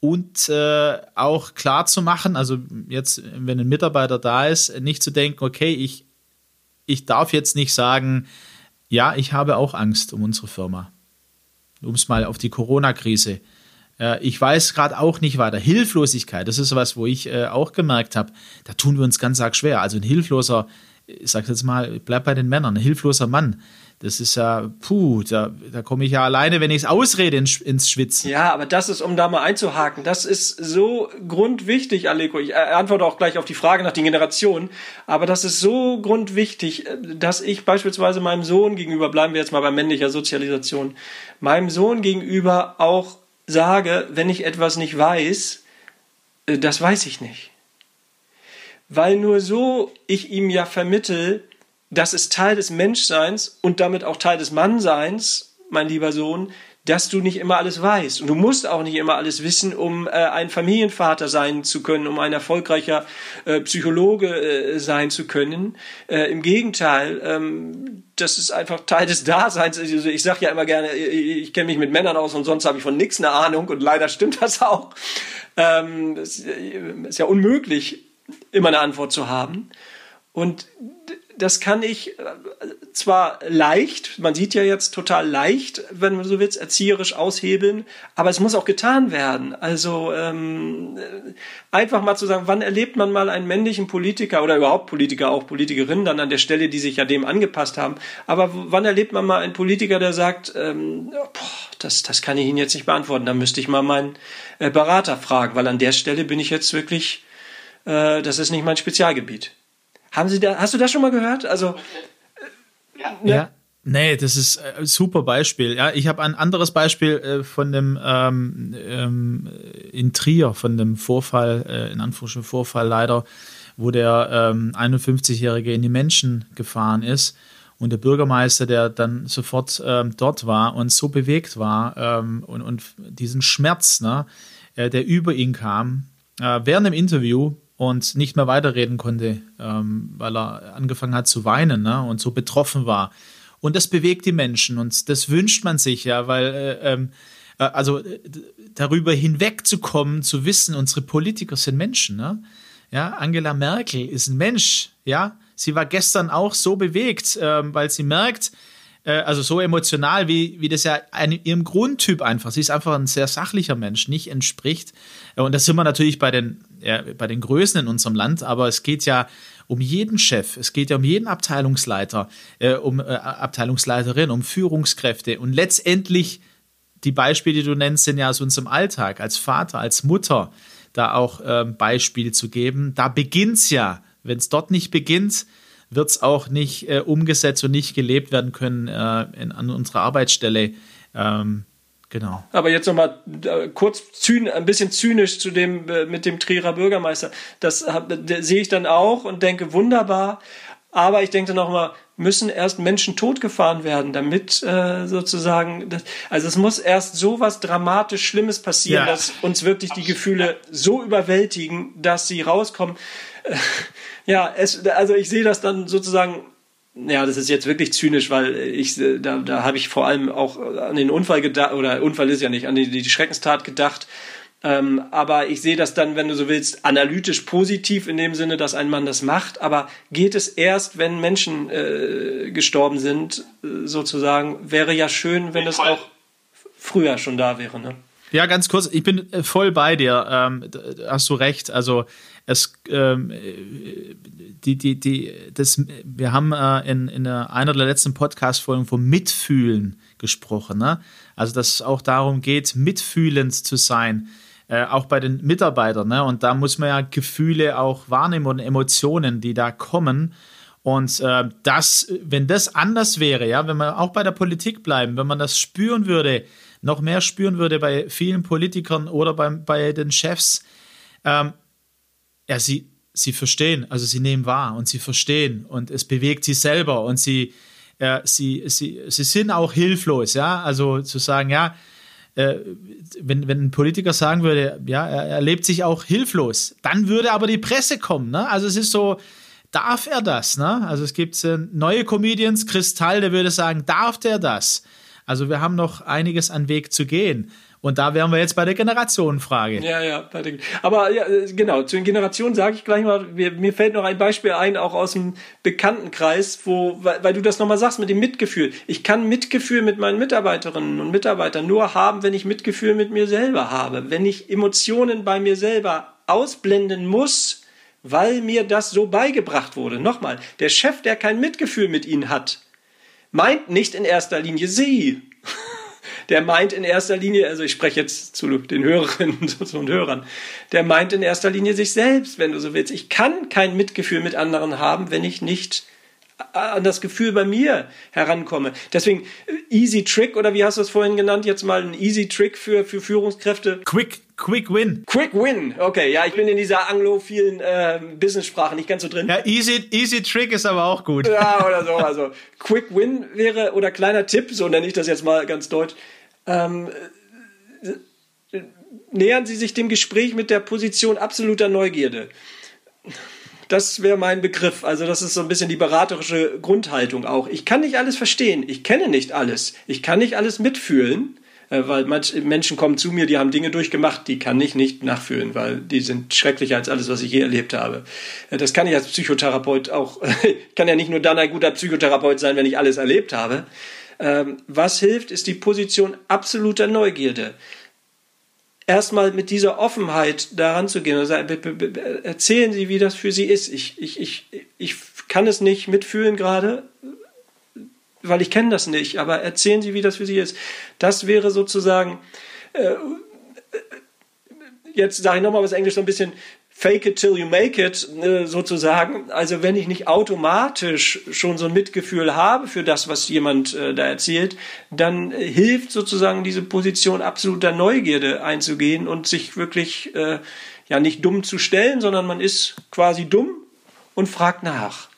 und äh, auch klar zu machen, also jetzt, wenn ein Mitarbeiter da ist, nicht zu denken, okay, ich, ich darf jetzt nicht sagen, ja, ich habe auch Angst um unsere Firma. Um es mal auf die Corona-Krise. Äh, ich weiß gerade auch nicht weiter. Hilflosigkeit, das ist was, wo ich äh, auch gemerkt habe, da tun wir uns ganz arg schwer. Also ein hilfloser, ich sage jetzt mal, bleib bei den Männern, ein hilfloser Mann das ist ja, puh, da, da komme ich ja alleine, wenn ich es ausrede, ins, ins Schwitzen. Ja, aber das ist, um da mal einzuhaken, das ist so grundwichtig, Aleko. Ich äh, antworte auch gleich auf die Frage nach den Generationen, aber das ist so grundwichtig, äh, dass ich beispielsweise meinem Sohn gegenüber, bleiben wir jetzt mal bei männlicher Sozialisation, meinem Sohn gegenüber auch sage, wenn ich etwas nicht weiß, äh, das weiß ich nicht. Weil nur so ich ihm ja vermittel, das ist Teil des Menschseins und damit auch Teil des Mannseins, mein lieber Sohn, dass du nicht immer alles weißt. Und du musst auch nicht immer alles wissen, um äh, ein Familienvater sein zu können, um ein erfolgreicher äh, Psychologe äh, sein zu können. Äh, Im Gegenteil, ähm, das ist einfach Teil des Daseins. Also ich sage ja immer gerne, ich, ich kenne mich mit Männern aus und sonst habe ich von nichts eine Ahnung und leider stimmt das auch. Ähm, es ist ja unmöglich, immer eine Antwort zu haben. Und das kann ich äh, zwar leicht, man sieht ja jetzt total leicht, wenn man so willst, erzieherisch aushebeln, aber es muss auch getan werden. Also ähm, einfach mal zu sagen, wann erlebt man mal einen männlichen Politiker oder überhaupt Politiker, auch Politikerinnen dann an der Stelle, die sich ja dem angepasst haben, aber wann erlebt man mal einen Politiker, der sagt, ähm, boah, das, das kann ich Ihnen jetzt nicht beantworten, da müsste ich mal meinen äh, Berater fragen, weil an der Stelle bin ich jetzt wirklich, äh, das ist nicht mein Spezialgebiet. Haben Sie da, hast du das schon mal gehört? Also, ja. Ne? ja. Nee, das ist ein super Beispiel. Ja, ich habe ein anderes Beispiel äh, von dem ähm, ähm, in Trier, von dem Vorfall, äh, in Anführungsstrichen Vorfall leider, wo der ähm, 51-Jährige in die Menschen gefahren ist und der Bürgermeister, der dann sofort ähm, dort war und so bewegt war ähm, und, und diesen Schmerz, ne, äh, der über ihn kam, äh, während dem Interview und nicht mehr weiterreden konnte, ähm, weil er angefangen hat zu weinen ne, und so betroffen war. Und das bewegt die Menschen und das wünscht man sich ja, weil äh, ähm, äh, also darüber hinwegzukommen, zu wissen, unsere Politiker sind Menschen. Ne? Ja, Angela Merkel ist ein Mensch. Ja, sie war gestern auch so bewegt, äh, weil sie merkt, äh, also so emotional, wie, wie das ja einem, ihrem Grundtyp einfach, sie ist einfach ein sehr sachlicher Mensch, nicht entspricht. Und das sind wir natürlich bei den bei den Größen in unserem Land, aber es geht ja um jeden Chef, es geht ja um jeden Abteilungsleiter, äh, um äh, Abteilungsleiterin, um Führungskräfte und letztendlich die Beispiele, die du nennst, sind ja aus unserem Alltag als Vater, als Mutter, da auch äh, Beispiele zu geben. Da beginnt es ja. Wenn es dort nicht beginnt, wird es auch nicht äh, umgesetzt und nicht gelebt werden können äh, in, an unserer Arbeitsstelle. Ähm, Genau. Aber jetzt nochmal äh, kurz ein bisschen zynisch zu dem äh, mit dem Trierer Bürgermeister. Das sehe ich dann auch und denke wunderbar. Aber ich denke dann auch mal, müssen erst Menschen totgefahren werden, damit äh, sozusagen, das, also es muss erst so was dramatisch Schlimmes passieren, ja. dass uns wirklich die Gefühle so überwältigen, dass sie rauskommen. Ja, es, also ich sehe das dann sozusagen ja, das ist jetzt wirklich zynisch, weil ich da, da habe ich vor allem auch an den Unfall gedacht, oder Unfall ist ja nicht, an die, die Schreckenstat gedacht. Ähm, aber ich sehe das dann, wenn du so willst, analytisch positiv in dem Sinne, dass ein Mann das macht. Aber geht es erst, wenn Menschen äh, gestorben sind, äh, sozusagen, wäre ja schön, wenn es auch früher schon da wäre. Ne? Ja, ganz kurz, ich bin äh, voll bei dir. Ähm, hast du recht. Also es, ähm, die, die, die, das, wir haben äh, in, in einer der letzten Podcast-Folgen vom Mitfühlen gesprochen. Ne? Also, dass es auch darum geht, mitfühlend zu sein, äh, auch bei den Mitarbeitern. Ne? Und da muss man ja Gefühle auch wahrnehmen und Emotionen, die da kommen. Und äh, das, wenn das anders wäre, ja, wenn man auch bei der Politik bleiben, wenn man das spüren würde, noch mehr spüren würde bei vielen Politikern oder bei, bei den Chefs, ähm, ja, sie, sie verstehen, also sie nehmen wahr und sie verstehen und es bewegt sie selber und sie, äh, sie, sie, sie sind auch hilflos, ja, also zu sagen, ja, äh, wenn, wenn ein Politiker sagen würde, ja, er, er lebt sich auch hilflos, dann würde aber die Presse kommen, ne? Also es ist so, darf er das, ne? Also es gibt äh, neue Comedians, Kristall, der würde sagen, darf der das? Also wir haben noch einiges an Weg zu gehen. Und da wären wir jetzt bei der Generationenfrage. Ja, ja. Aber ja, genau, zu den Generationen sage ich gleich mal, mir fällt noch ein Beispiel ein, auch aus dem Bekanntenkreis, wo, weil, weil du das nochmal sagst mit dem Mitgefühl. Ich kann Mitgefühl mit meinen Mitarbeiterinnen und Mitarbeitern nur haben, wenn ich Mitgefühl mit mir selber habe. Wenn ich Emotionen bei mir selber ausblenden muss, weil mir das so beigebracht wurde. Nochmal, der Chef, der kein Mitgefühl mit ihnen hat, meint nicht in erster Linie sie der meint in erster Linie, also ich spreche jetzt zu den Hörerinnen und Hörern, der meint in erster Linie sich selbst, wenn du so willst. Ich kann kein Mitgefühl mit anderen haben, wenn ich nicht an das Gefühl bei mir herankomme. Deswegen äh, Easy Trick oder wie hast du es vorhin genannt? Jetzt mal ein Easy Trick für, für Führungskräfte. Quick, Quick Win. Quick Win. Okay, ja, ich bin in dieser anglophilen äh, Business-Sprache nicht ganz so drin. Ja, Easy, Easy Trick ist aber auch gut. Ja, oder so. Also Quick Win wäre oder kleiner Tipp, so nenne ich das jetzt mal ganz deutsch. Ähm, äh, nähern Sie sich dem Gespräch mit der Position absoluter Neugierde. Das wäre mein Begriff. Also das ist so ein bisschen die beraterische Grundhaltung auch. Ich kann nicht alles verstehen. Ich kenne nicht alles. Ich kann nicht alles mitfühlen. Äh, weil manche Menschen kommen zu mir, die haben Dinge durchgemacht, die kann ich nicht nachfühlen, weil die sind schrecklicher als alles, was ich je erlebt habe. Äh, das kann ich als Psychotherapeut auch, ich kann ja nicht nur dann ein guter Psychotherapeut sein, wenn ich alles erlebt habe. Ähm, was hilft, ist die Position absoluter Neugierde erstmal mit dieser Offenheit daran zu gehen und sagen, erzählen Sie, wie das für Sie ist. Ich, ich, ich, ich kann es nicht mitfühlen gerade, weil ich kenne das nicht, aber erzählen Sie, wie das für Sie ist. Das wäre sozusagen, äh, jetzt sage ich nochmal was Englisch so ein bisschen, fake it till you make it äh, sozusagen. Also wenn ich nicht automatisch schon so ein Mitgefühl habe für das, was jemand äh, da erzählt, dann äh, hilft sozusagen diese Position absoluter Neugierde einzugehen und sich wirklich ja nicht dumm zu stellen, sondern man ist quasi dumm und fragt nach.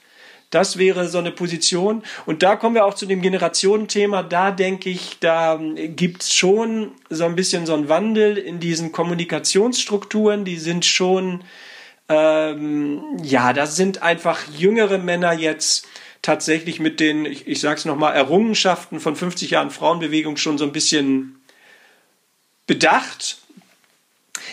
Das wäre so eine Position. Und da kommen wir auch zu dem Generationenthema. Da denke ich, da gibt es schon so ein bisschen so einen Wandel in diesen Kommunikationsstrukturen. Die sind schon, ähm, ja, da sind einfach jüngere Männer jetzt tatsächlich mit den, ich, ich sage es nochmal, Errungenschaften von 50 Jahren Frauenbewegung schon so ein bisschen bedacht.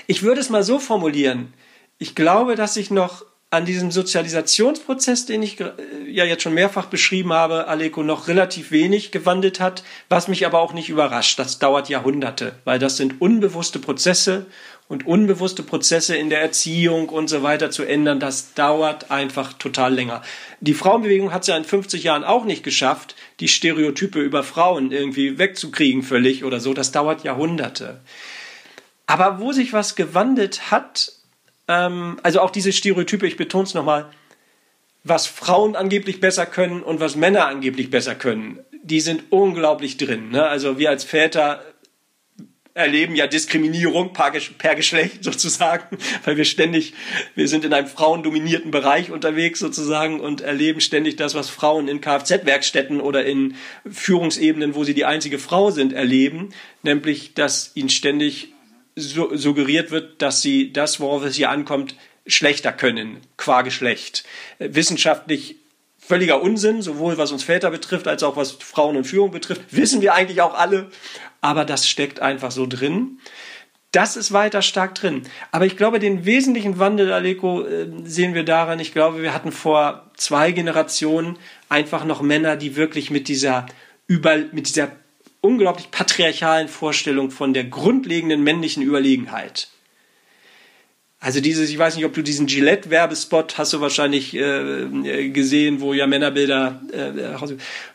Ich würde es mal so formulieren. Ich glaube, dass sich noch an diesem Sozialisationsprozess, den ich äh, ja jetzt schon mehrfach beschrieben habe, Aleko noch relativ wenig gewandelt hat, was mich aber auch nicht überrascht. Das dauert Jahrhunderte, weil das sind unbewusste Prozesse und unbewusste Prozesse in der Erziehung und so weiter zu ändern, das dauert einfach total länger. Die Frauenbewegung hat es ja in 50 Jahren auch nicht geschafft, die Stereotype über Frauen irgendwie wegzukriegen völlig oder so. Das dauert Jahrhunderte. Aber wo sich was gewandelt hat, ähm, also auch diese Stereotype, ich betone es nochmal, was Frauen angeblich besser können und was Männer angeblich besser können, die sind unglaublich drin. Ne? Also wir als Väter erleben ja Diskriminierung per, Geschlecht sozusagen, weil wir ständig, wir sind in einem frauendominierten Bereich unterwegs sozusagen und erleben ständig das, was Frauen in Kfz-Werkstätten oder in Führungsebenen, wo sie die einzige Frau sind, erleben, nämlich, dass ihnen ständig su suggeriert wird, dass sie das, worauf es hier ankommt, schlechter können, qua Geschlecht. Äh, wissenschaftlich völliger Unsinn, sowohl was uns Väter betrifft, als auch was Frauen und Führung betrifft, wissen wir eigentlich auch alle, aber das steckt einfach so drin. Das ist weiter stark drin. Aber ich glaube, den wesentlichen Wandel, Aleko, äh, sehen wir daran. Ich glaube, wir hatten vor zwei Generationen einfach noch Männer, die wirklich mit dieser über, mit dieser unglaublich patriarchalen Vorstellung von der grundlegenden männlichen Überlegenheit. Also dieses, ich weiß nicht, ob du diesen Gillette-Werbespot hast du wahrscheinlich äh, gesehen, wo ja Männerbilder, äh,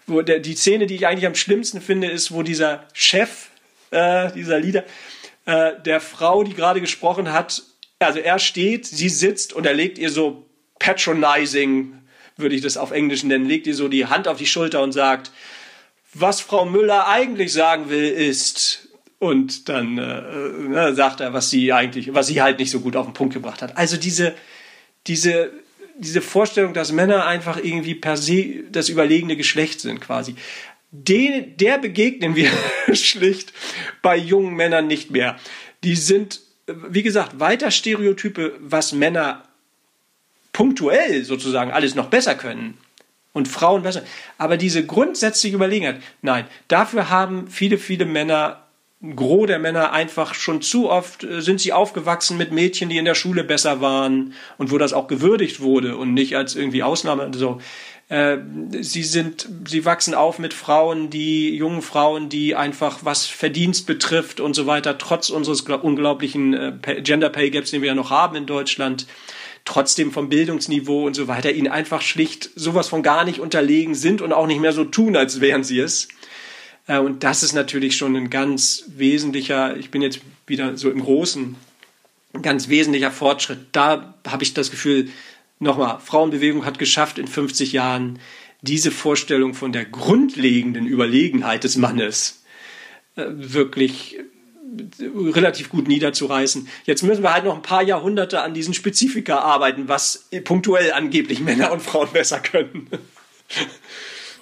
wo der, die Szene, die ich eigentlich am schlimmsten finde, ist, wo dieser Chef, äh, dieser Leader, äh, der Frau, die gerade gesprochen hat, also er steht, sie sitzt und er legt ihr so patronizing, würde ich das auf Englisch nennen, legt ihr so die Hand auf die Schulter und sagt, was Frau Müller eigentlich sagen will, ist, und dann äh, äh, sagt er, was sie eigentlich, was sie halt nicht so gut auf den Punkt gebracht hat. Also diese, diese, diese Vorstellung, dass Männer einfach irgendwie per se das überlegene Geschlecht sind, quasi. Den, der begegnen wir schlicht bei jungen Männern nicht mehr. Die sind, wie gesagt, weiter Stereotype, was Männer punktuell sozusagen alles noch besser können und Frauen besser. Aber diese grundsätzliche Überlegenheit, nein, dafür haben viele, viele Männer, ein Gros der Männer einfach schon zu oft, äh, sind sie aufgewachsen mit Mädchen, die in der Schule besser waren und wo das auch gewürdigt wurde und nicht als irgendwie Ausnahme. So. Äh, sie sind, sie wachsen auf mit Frauen, die, jungen Frauen, die einfach was Verdienst betrifft und so weiter, trotz unseres unglaublichen äh, Gender Pay Gaps, den wir ja noch haben in Deutschland, trotzdem vom Bildungsniveau und so weiter ihnen einfach schlicht sowas von gar nicht unterlegen sind und auch nicht mehr so tun, als wären sie es. Äh, und das ist natürlich schon ein ganz wesentlicher, ich bin jetzt wieder so im Großen, ein ganz wesentlicher Fortschritt. Da habe ich das Gefühl, nochmal, Frauenbewegung hat geschafft in 50 Jahren diese Vorstellung von der grundlegenden Überlegenheit des Mannes äh, wirklich relativ gut niederzureißen. Jetzt müssen wir halt noch ein paar Jahrhunderte an diesen Spezifika arbeiten, was punktuell angeblich Männer und Frauen besser können.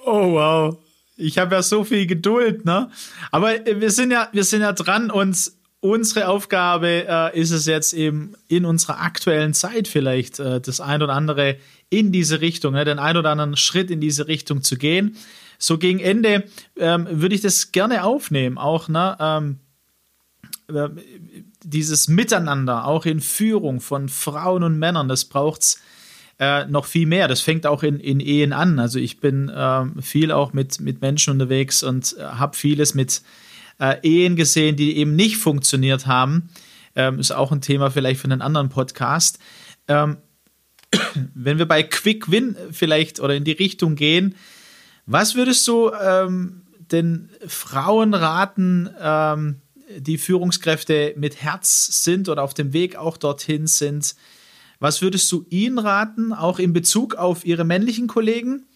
Oh wow. Ich habe ja so viel Geduld, ne? Aber äh, wir sind ja, wir sind ja dran und unsere Aufgabe äh, ist es jetzt eben in unserer aktuellen Zeit vielleicht äh, das ein oder andere in diese Richtung, ne, den ein oder anderen Schritt in diese Richtung zu gehen. so gegen Ende ähm, würde ich das gerne aufnehmen, auch, ne? Ähm, äh, dieses Miteinander, auch in Führung von Frauen und Männern, das braucht es äh, noch viel mehr. Das fängt auch in, in Ehen an. Also ich bin äh, viel auch mit, mit Menschen unterwegs und äh, habe vieles mit äh, Ehen gesehen, die eben nicht funktioniert haben. Ähm, ist auch ein Thema vielleicht für einen anderen Podcast. Ähm, wenn wir bei Quick Win vielleicht oder in die Richtung gehen, was würdest du ähm, den Frauen raten, ähm, die Führungskräfte mit Herz sind oder auf dem Weg auch dorthin sind? Was würdest du ihnen raten, auch in Bezug auf ihre männlichen Kollegen?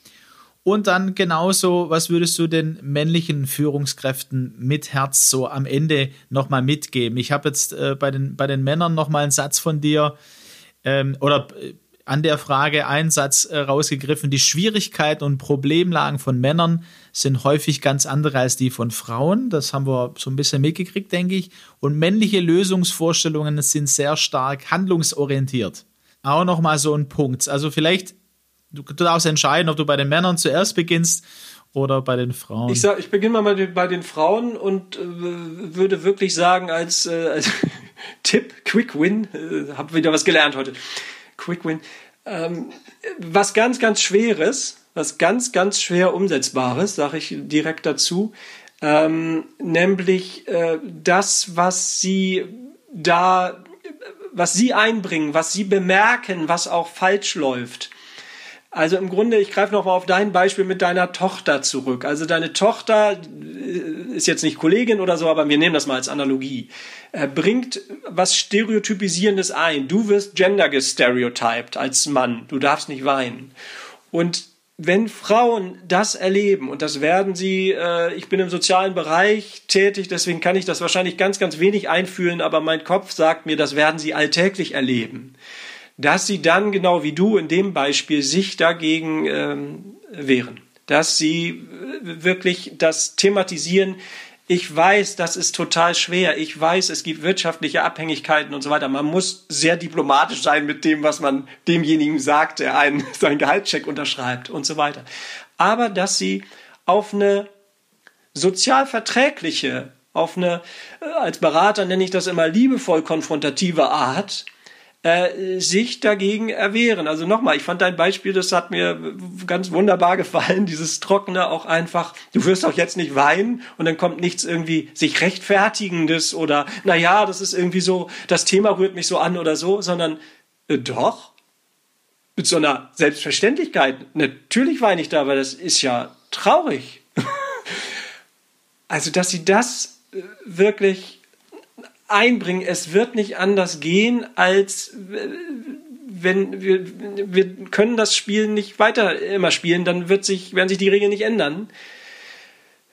Und dann genauso, was würdest du den männlichen Führungskräften mit Herz so am Ende nochmal mitgeben? Ich habe jetzt äh, bei, den, bei den Männern nochmal einen Satz von dir ähm, oder äh, an der Frage einen Satz äh, rausgegriffen. Die Schwierigkeiten und Problemlagen von Männern sind häufig ganz andere als die von Frauen. Das haben wir so ein bisschen mitgekriegt, denke ich. Und männliche Lösungsvorstellungen sind sehr stark handlungsorientiert. Auch nochmal so ein Punkt. Also vielleicht du, darfst entscheiden, ob du bei den Männern zuerst beginnst oder bei den Frauen. Ich, ich beginne mal bei den, Frauen und äh, würde wirklich sagen, als, äh, als Tipp, Quick Win, äh, habe wieder was gelernt heute. Quick Win. Ähm, was ganz, ganz Schweres, was ganz, ganz schwer Umsetzbares, sage ich direkt dazu, ähm, nämlich äh, das, was sie da, was sie einbringen, was sie bemerken, was auch falsch läuft also im Grunde, ich greife nochmal auf dein Beispiel mit deiner Tochter zurück. Also deine Tochter äh, ist jetzt nicht Kollegin oder so, aber wir nehmen das mal als Analogie. Er bringt was Stereotypisierendes ein. Du wirst gender gestereotyped als Mann. Du darfst nicht weinen. Und wenn Frauen das erleben, und das werden sie, äh, ich bin im sozialen Bereich tätig, deswegen kann ich das wahrscheinlich ganz, ganz wenig einfühlen, aber mein Kopf sagt mir, das werden sie alltäglich erleben dass sie dann, genau wie du in dem Beispiel, sich dagegen ähm, wehren. Dass sie äh, wirklich das thematisieren, ich weiß, das ist total schwer. Ich weiß, es gibt wirtschaftliche Abhängigkeiten und so weiter. Man muss sehr diplomatisch sein mit dem, was man demjenigen sagt, der einen seinen Gehaltscheck unterschreibt und so weiter. Aber dass sie auf eine sozial verträgliche, auf eine, äh, als Berater nenne ich das immer liebevoll konfrontative Art, äh, sich dagegen erwehren. Also nochmal, ich fand dein Beispiel, das hat mir ganz wunderbar gefallen, dieses Trockene auch einfach, du wirst auch jetzt nicht weinen und dann kommt nichts irgendwie sich rechtfertigendes oder, naja, das ist irgendwie so, das Thema rührt mich so an oder so, sondern äh, doch, mit so einer Selbstverständlichkeit. Natürlich weine ich da, weil das ist ja traurig. also, dass sie das äh, wirklich einbringen. Es wird nicht anders gehen, als wenn wir, wir können das Spiel nicht weiter immer spielen, dann wird sich, werden sich die Regeln nicht ändern.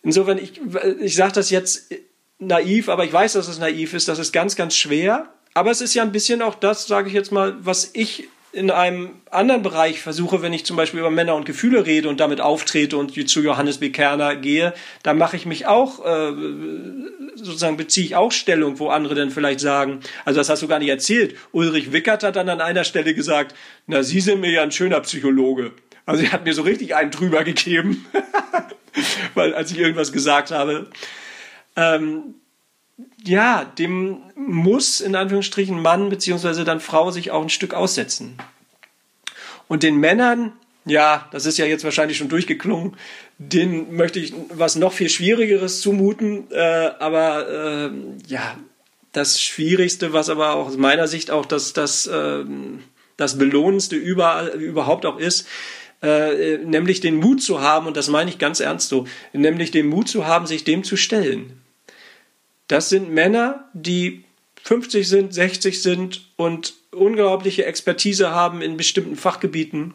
Insofern, ich, ich sage das jetzt naiv, aber ich weiß, dass es naiv ist, das ist ganz, ganz schwer. Aber es ist ja ein bisschen auch das, sage ich jetzt mal, was ich in einem anderen Bereich versuche, wenn ich zum Beispiel über Männer und Gefühle rede und damit auftrete und zu Johannes B. Kerner gehe, da mache ich mich auch, äh, sozusagen beziehe ich auch Stellung, wo andere dann vielleicht sagen, also das hast du gar nicht erzählt. Ulrich Wickert hat dann an einer Stelle gesagt, na, Sie sind mir ja ein schöner Psychologe. Also er hat mir so richtig einen drüber gegeben, weil als ich irgendwas gesagt habe. Ähm, ja, dem muss in Anführungsstrichen Mann beziehungsweise dann Frau sich auch ein Stück aussetzen. Und den Männern, ja, das ist ja jetzt wahrscheinlich schon durchgeklungen, denen möchte ich was noch viel Schwierigeres zumuten, äh, aber äh, ja, das Schwierigste, was aber auch aus meiner Sicht auch das, das, äh, das Belohnendste überall, überhaupt auch ist, äh, nämlich den Mut zu haben, und das meine ich ganz ernst so, nämlich den Mut zu haben, sich dem zu stellen. Das sind Männer, die 50 sind, 60 sind und unglaubliche Expertise haben in bestimmten Fachgebieten,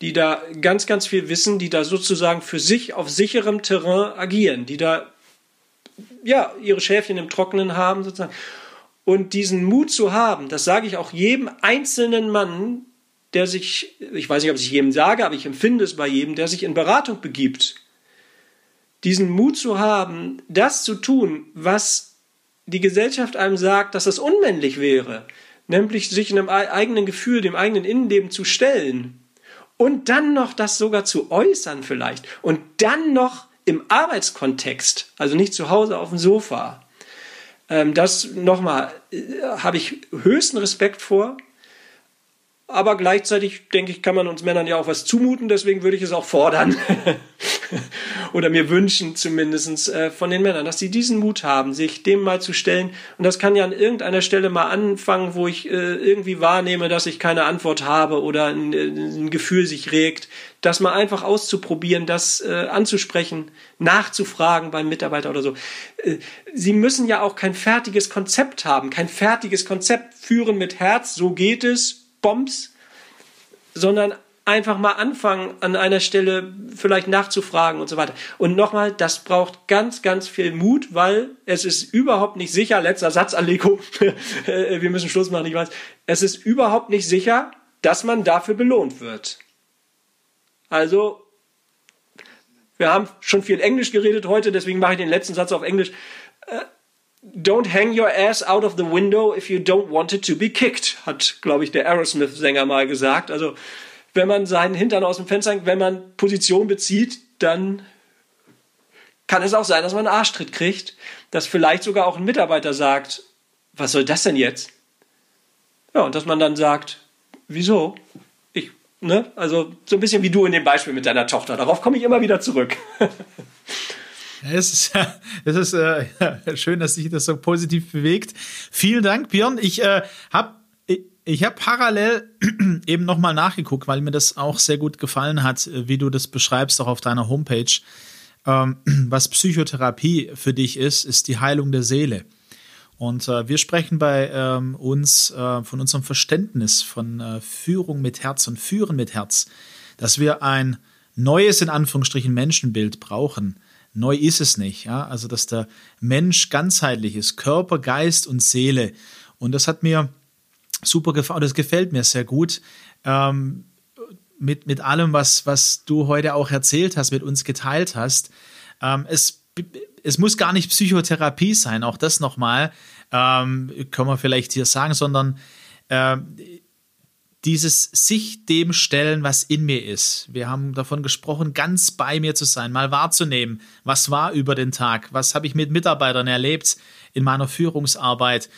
die da ganz, ganz viel wissen, die da sozusagen für sich auf sicherem Terrain agieren, die da ja ihre Schäfchen im Trockenen haben sozusagen. Und diesen Mut zu haben, das sage ich auch jedem einzelnen Mann, der sich, ich weiß nicht, ob ich jedem sage, aber ich empfinde es bei jedem, der sich in Beratung begibt, diesen Mut zu haben, das zu tun, was die Gesellschaft einem sagt, dass das unmännlich wäre, nämlich sich einem eigenen Gefühl, dem eigenen Innenleben zu stellen und dann noch das sogar zu äußern vielleicht und dann noch im Arbeitskontext, also nicht zu Hause auf dem Sofa. Ähm, das nochmal, äh, habe ich höchsten Respekt vor. Aber gleichzeitig, denke ich, kann man uns Männern ja auch was zumuten, deswegen würde ich es auch fordern. Oder mir wünschen zumindest äh, von den Männern, dass sie diesen Mut haben, sich dem mal zu stellen. Und das kann ja an irgendeiner Stelle mal anfangen, wo ich äh, irgendwie wahrnehme, dass ich keine Antwort habe oder ein, äh, Gefühl sich regt. Das mal einfach auszuprobieren, das anzusprechen, nachzufragen beim Mitarbeiter oder so. Sie müssen ja auch kein fertiges Konzept haben, kein fertiges Konzept führen mit Herz, so geht es, Bombs, sondern einfach mal anfangen, an einer Stelle vielleicht nachzufragen und so weiter. Und nochmal, das braucht ganz, ganz viel Mut, weil es ist überhaupt nicht sicher, letzter Satz, Aleko, wir müssen Schluss machen, ich weiß, es ist überhaupt nicht sicher, dass man dafür belohnt wird. Also, wir haben schon viel Englisch geredet heute, deswegen mache ich den letzten Satz auf Englisch. Don't hang your ass out of the window if you don't want it to be kicked, hat, glaube ich, der Aerosmith-Sänger mal gesagt. Also, wenn man seinen Hintern aus dem Fenster hängt, wenn man Position bezieht, dann kann es auch sein, dass man einen Arschtritt kriegt, dass vielleicht sogar auch ein Mitarbeiter sagt, was soll das denn jetzt? Ja, und dass man dann sagt, wieso? Ich, ne? Also so ein bisschen wie du in dem Beispiel mit deiner Tochter. Darauf komme ich immer wieder zurück. Es ist, es ist äh, schön, dass sich das so positiv bewegt. Vielen Dank, Björn. Ich äh, habe ich habe parallel eben nochmal nachgeguckt, weil mir das auch sehr gut gefallen hat, wie du das beschreibst, auch auf deiner Homepage. Ähm, was Psychotherapie für dich ist, ist die Heilung der Seele. Und äh, wir sprechen bei ähm, uns äh, von unserem Verständnis von äh, Führung mit Herz und Führen mit Herz, dass wir ein neues, in Anführungsstrichen, Menschenbild brauchen, Neu ist es nicht, ja. Also, dass der Mensch ganzheitlich ist, Körper, Geist und Seele. Und das hat mir super gefallen, das gefällt mir sehr gut. Ähm, mit, mit allem, was, was du heute auch erzählt hast, mit uns geteilt hast. Ähm, es, es muss gar nicht Psychotherapie sein, auch das nochmal, ähm, können wir vielleicht hier sagen, sondern äh, dieses sich dem stellen, was in mir ist. Wir haben davon gesprochen, ganz bei mir zu sein, mal wahrzunehmen, was war über den Tag, was habe ich mit Mitarbeitern erlebt in meiner Führungsarbeit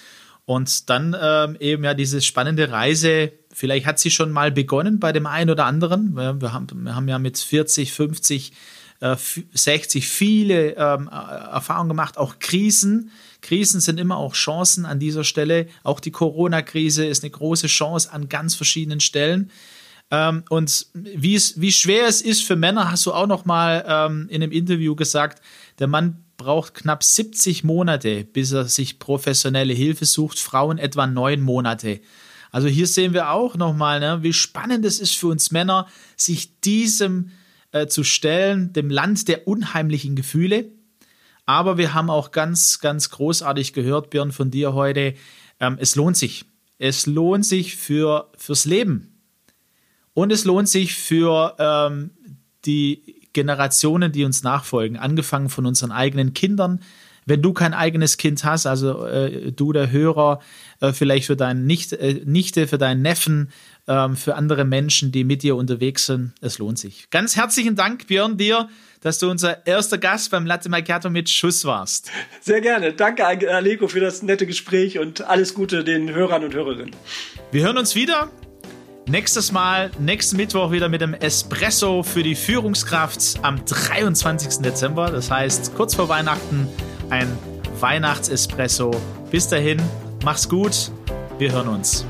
und dann ähm, eben ja diese spannende Reise. Vielleicht hat sie schon mal begonnen bei dem einen oder anderen. Wir, haben, wir haben ja mit 40, 50, äh, 60 viele ähm, Erfahrungen gemacht, auch Krisen Krisen sind immer auch Chancen an dieser Stelle. Auch die Corona-Krise ist eine große Chance an ganz verschiedenen Stellen. Ähm, und wie, es, wie schwer es ist für Männer, hast du auch noch mal ähm, in einem Interview gesagt, der Mann braucht knapp 70 Monate, bis er sich professionelle Hilfe sucht, Frauen etwa neun Monate. Also hier sehen wir auch nochmal, ne, wie spannend es ist für uns Männer, sich diesem äh, zu stellen, dem Land der unheimlichen Gefühle. Aber wir haben auch ganz, ganz großartig gehört, Björn, von dir heute. Ähm, es lohnt sich. Es lohnt sich für, fürs Leben. Und es lohnt sich für ähm, die Generationen, die uns nachfolgen, angefangen von unseren eigenen Kindern. Wenn du kein eigenes Kind hast, also äh, du der Hörer, äh, vielleicht für deine Nicht, äh, Nichte, für deinen Neffen, ähm, für andere Menschen, die mit dir unterwegs sind, es lohnt sich. Ganz herzlichen Dank, Björn, dir dass du unser erster Gast beim Latte Macchiato mit Schuss warst. Sehr gerne. Danke, Aleko, für das nette Gespräch und alles Gute den Hörern und Hörerinnen. Wir hören uns wieder. Nächstes Mal, nächsten Mittwoch wieder mit dem Espresso für die Führungskraft am 23. Dezember. Das heißt, kurz vor Weihnachten ein Weihnachtsespresso. Bis dahin, mach's gut. Wir hören uns.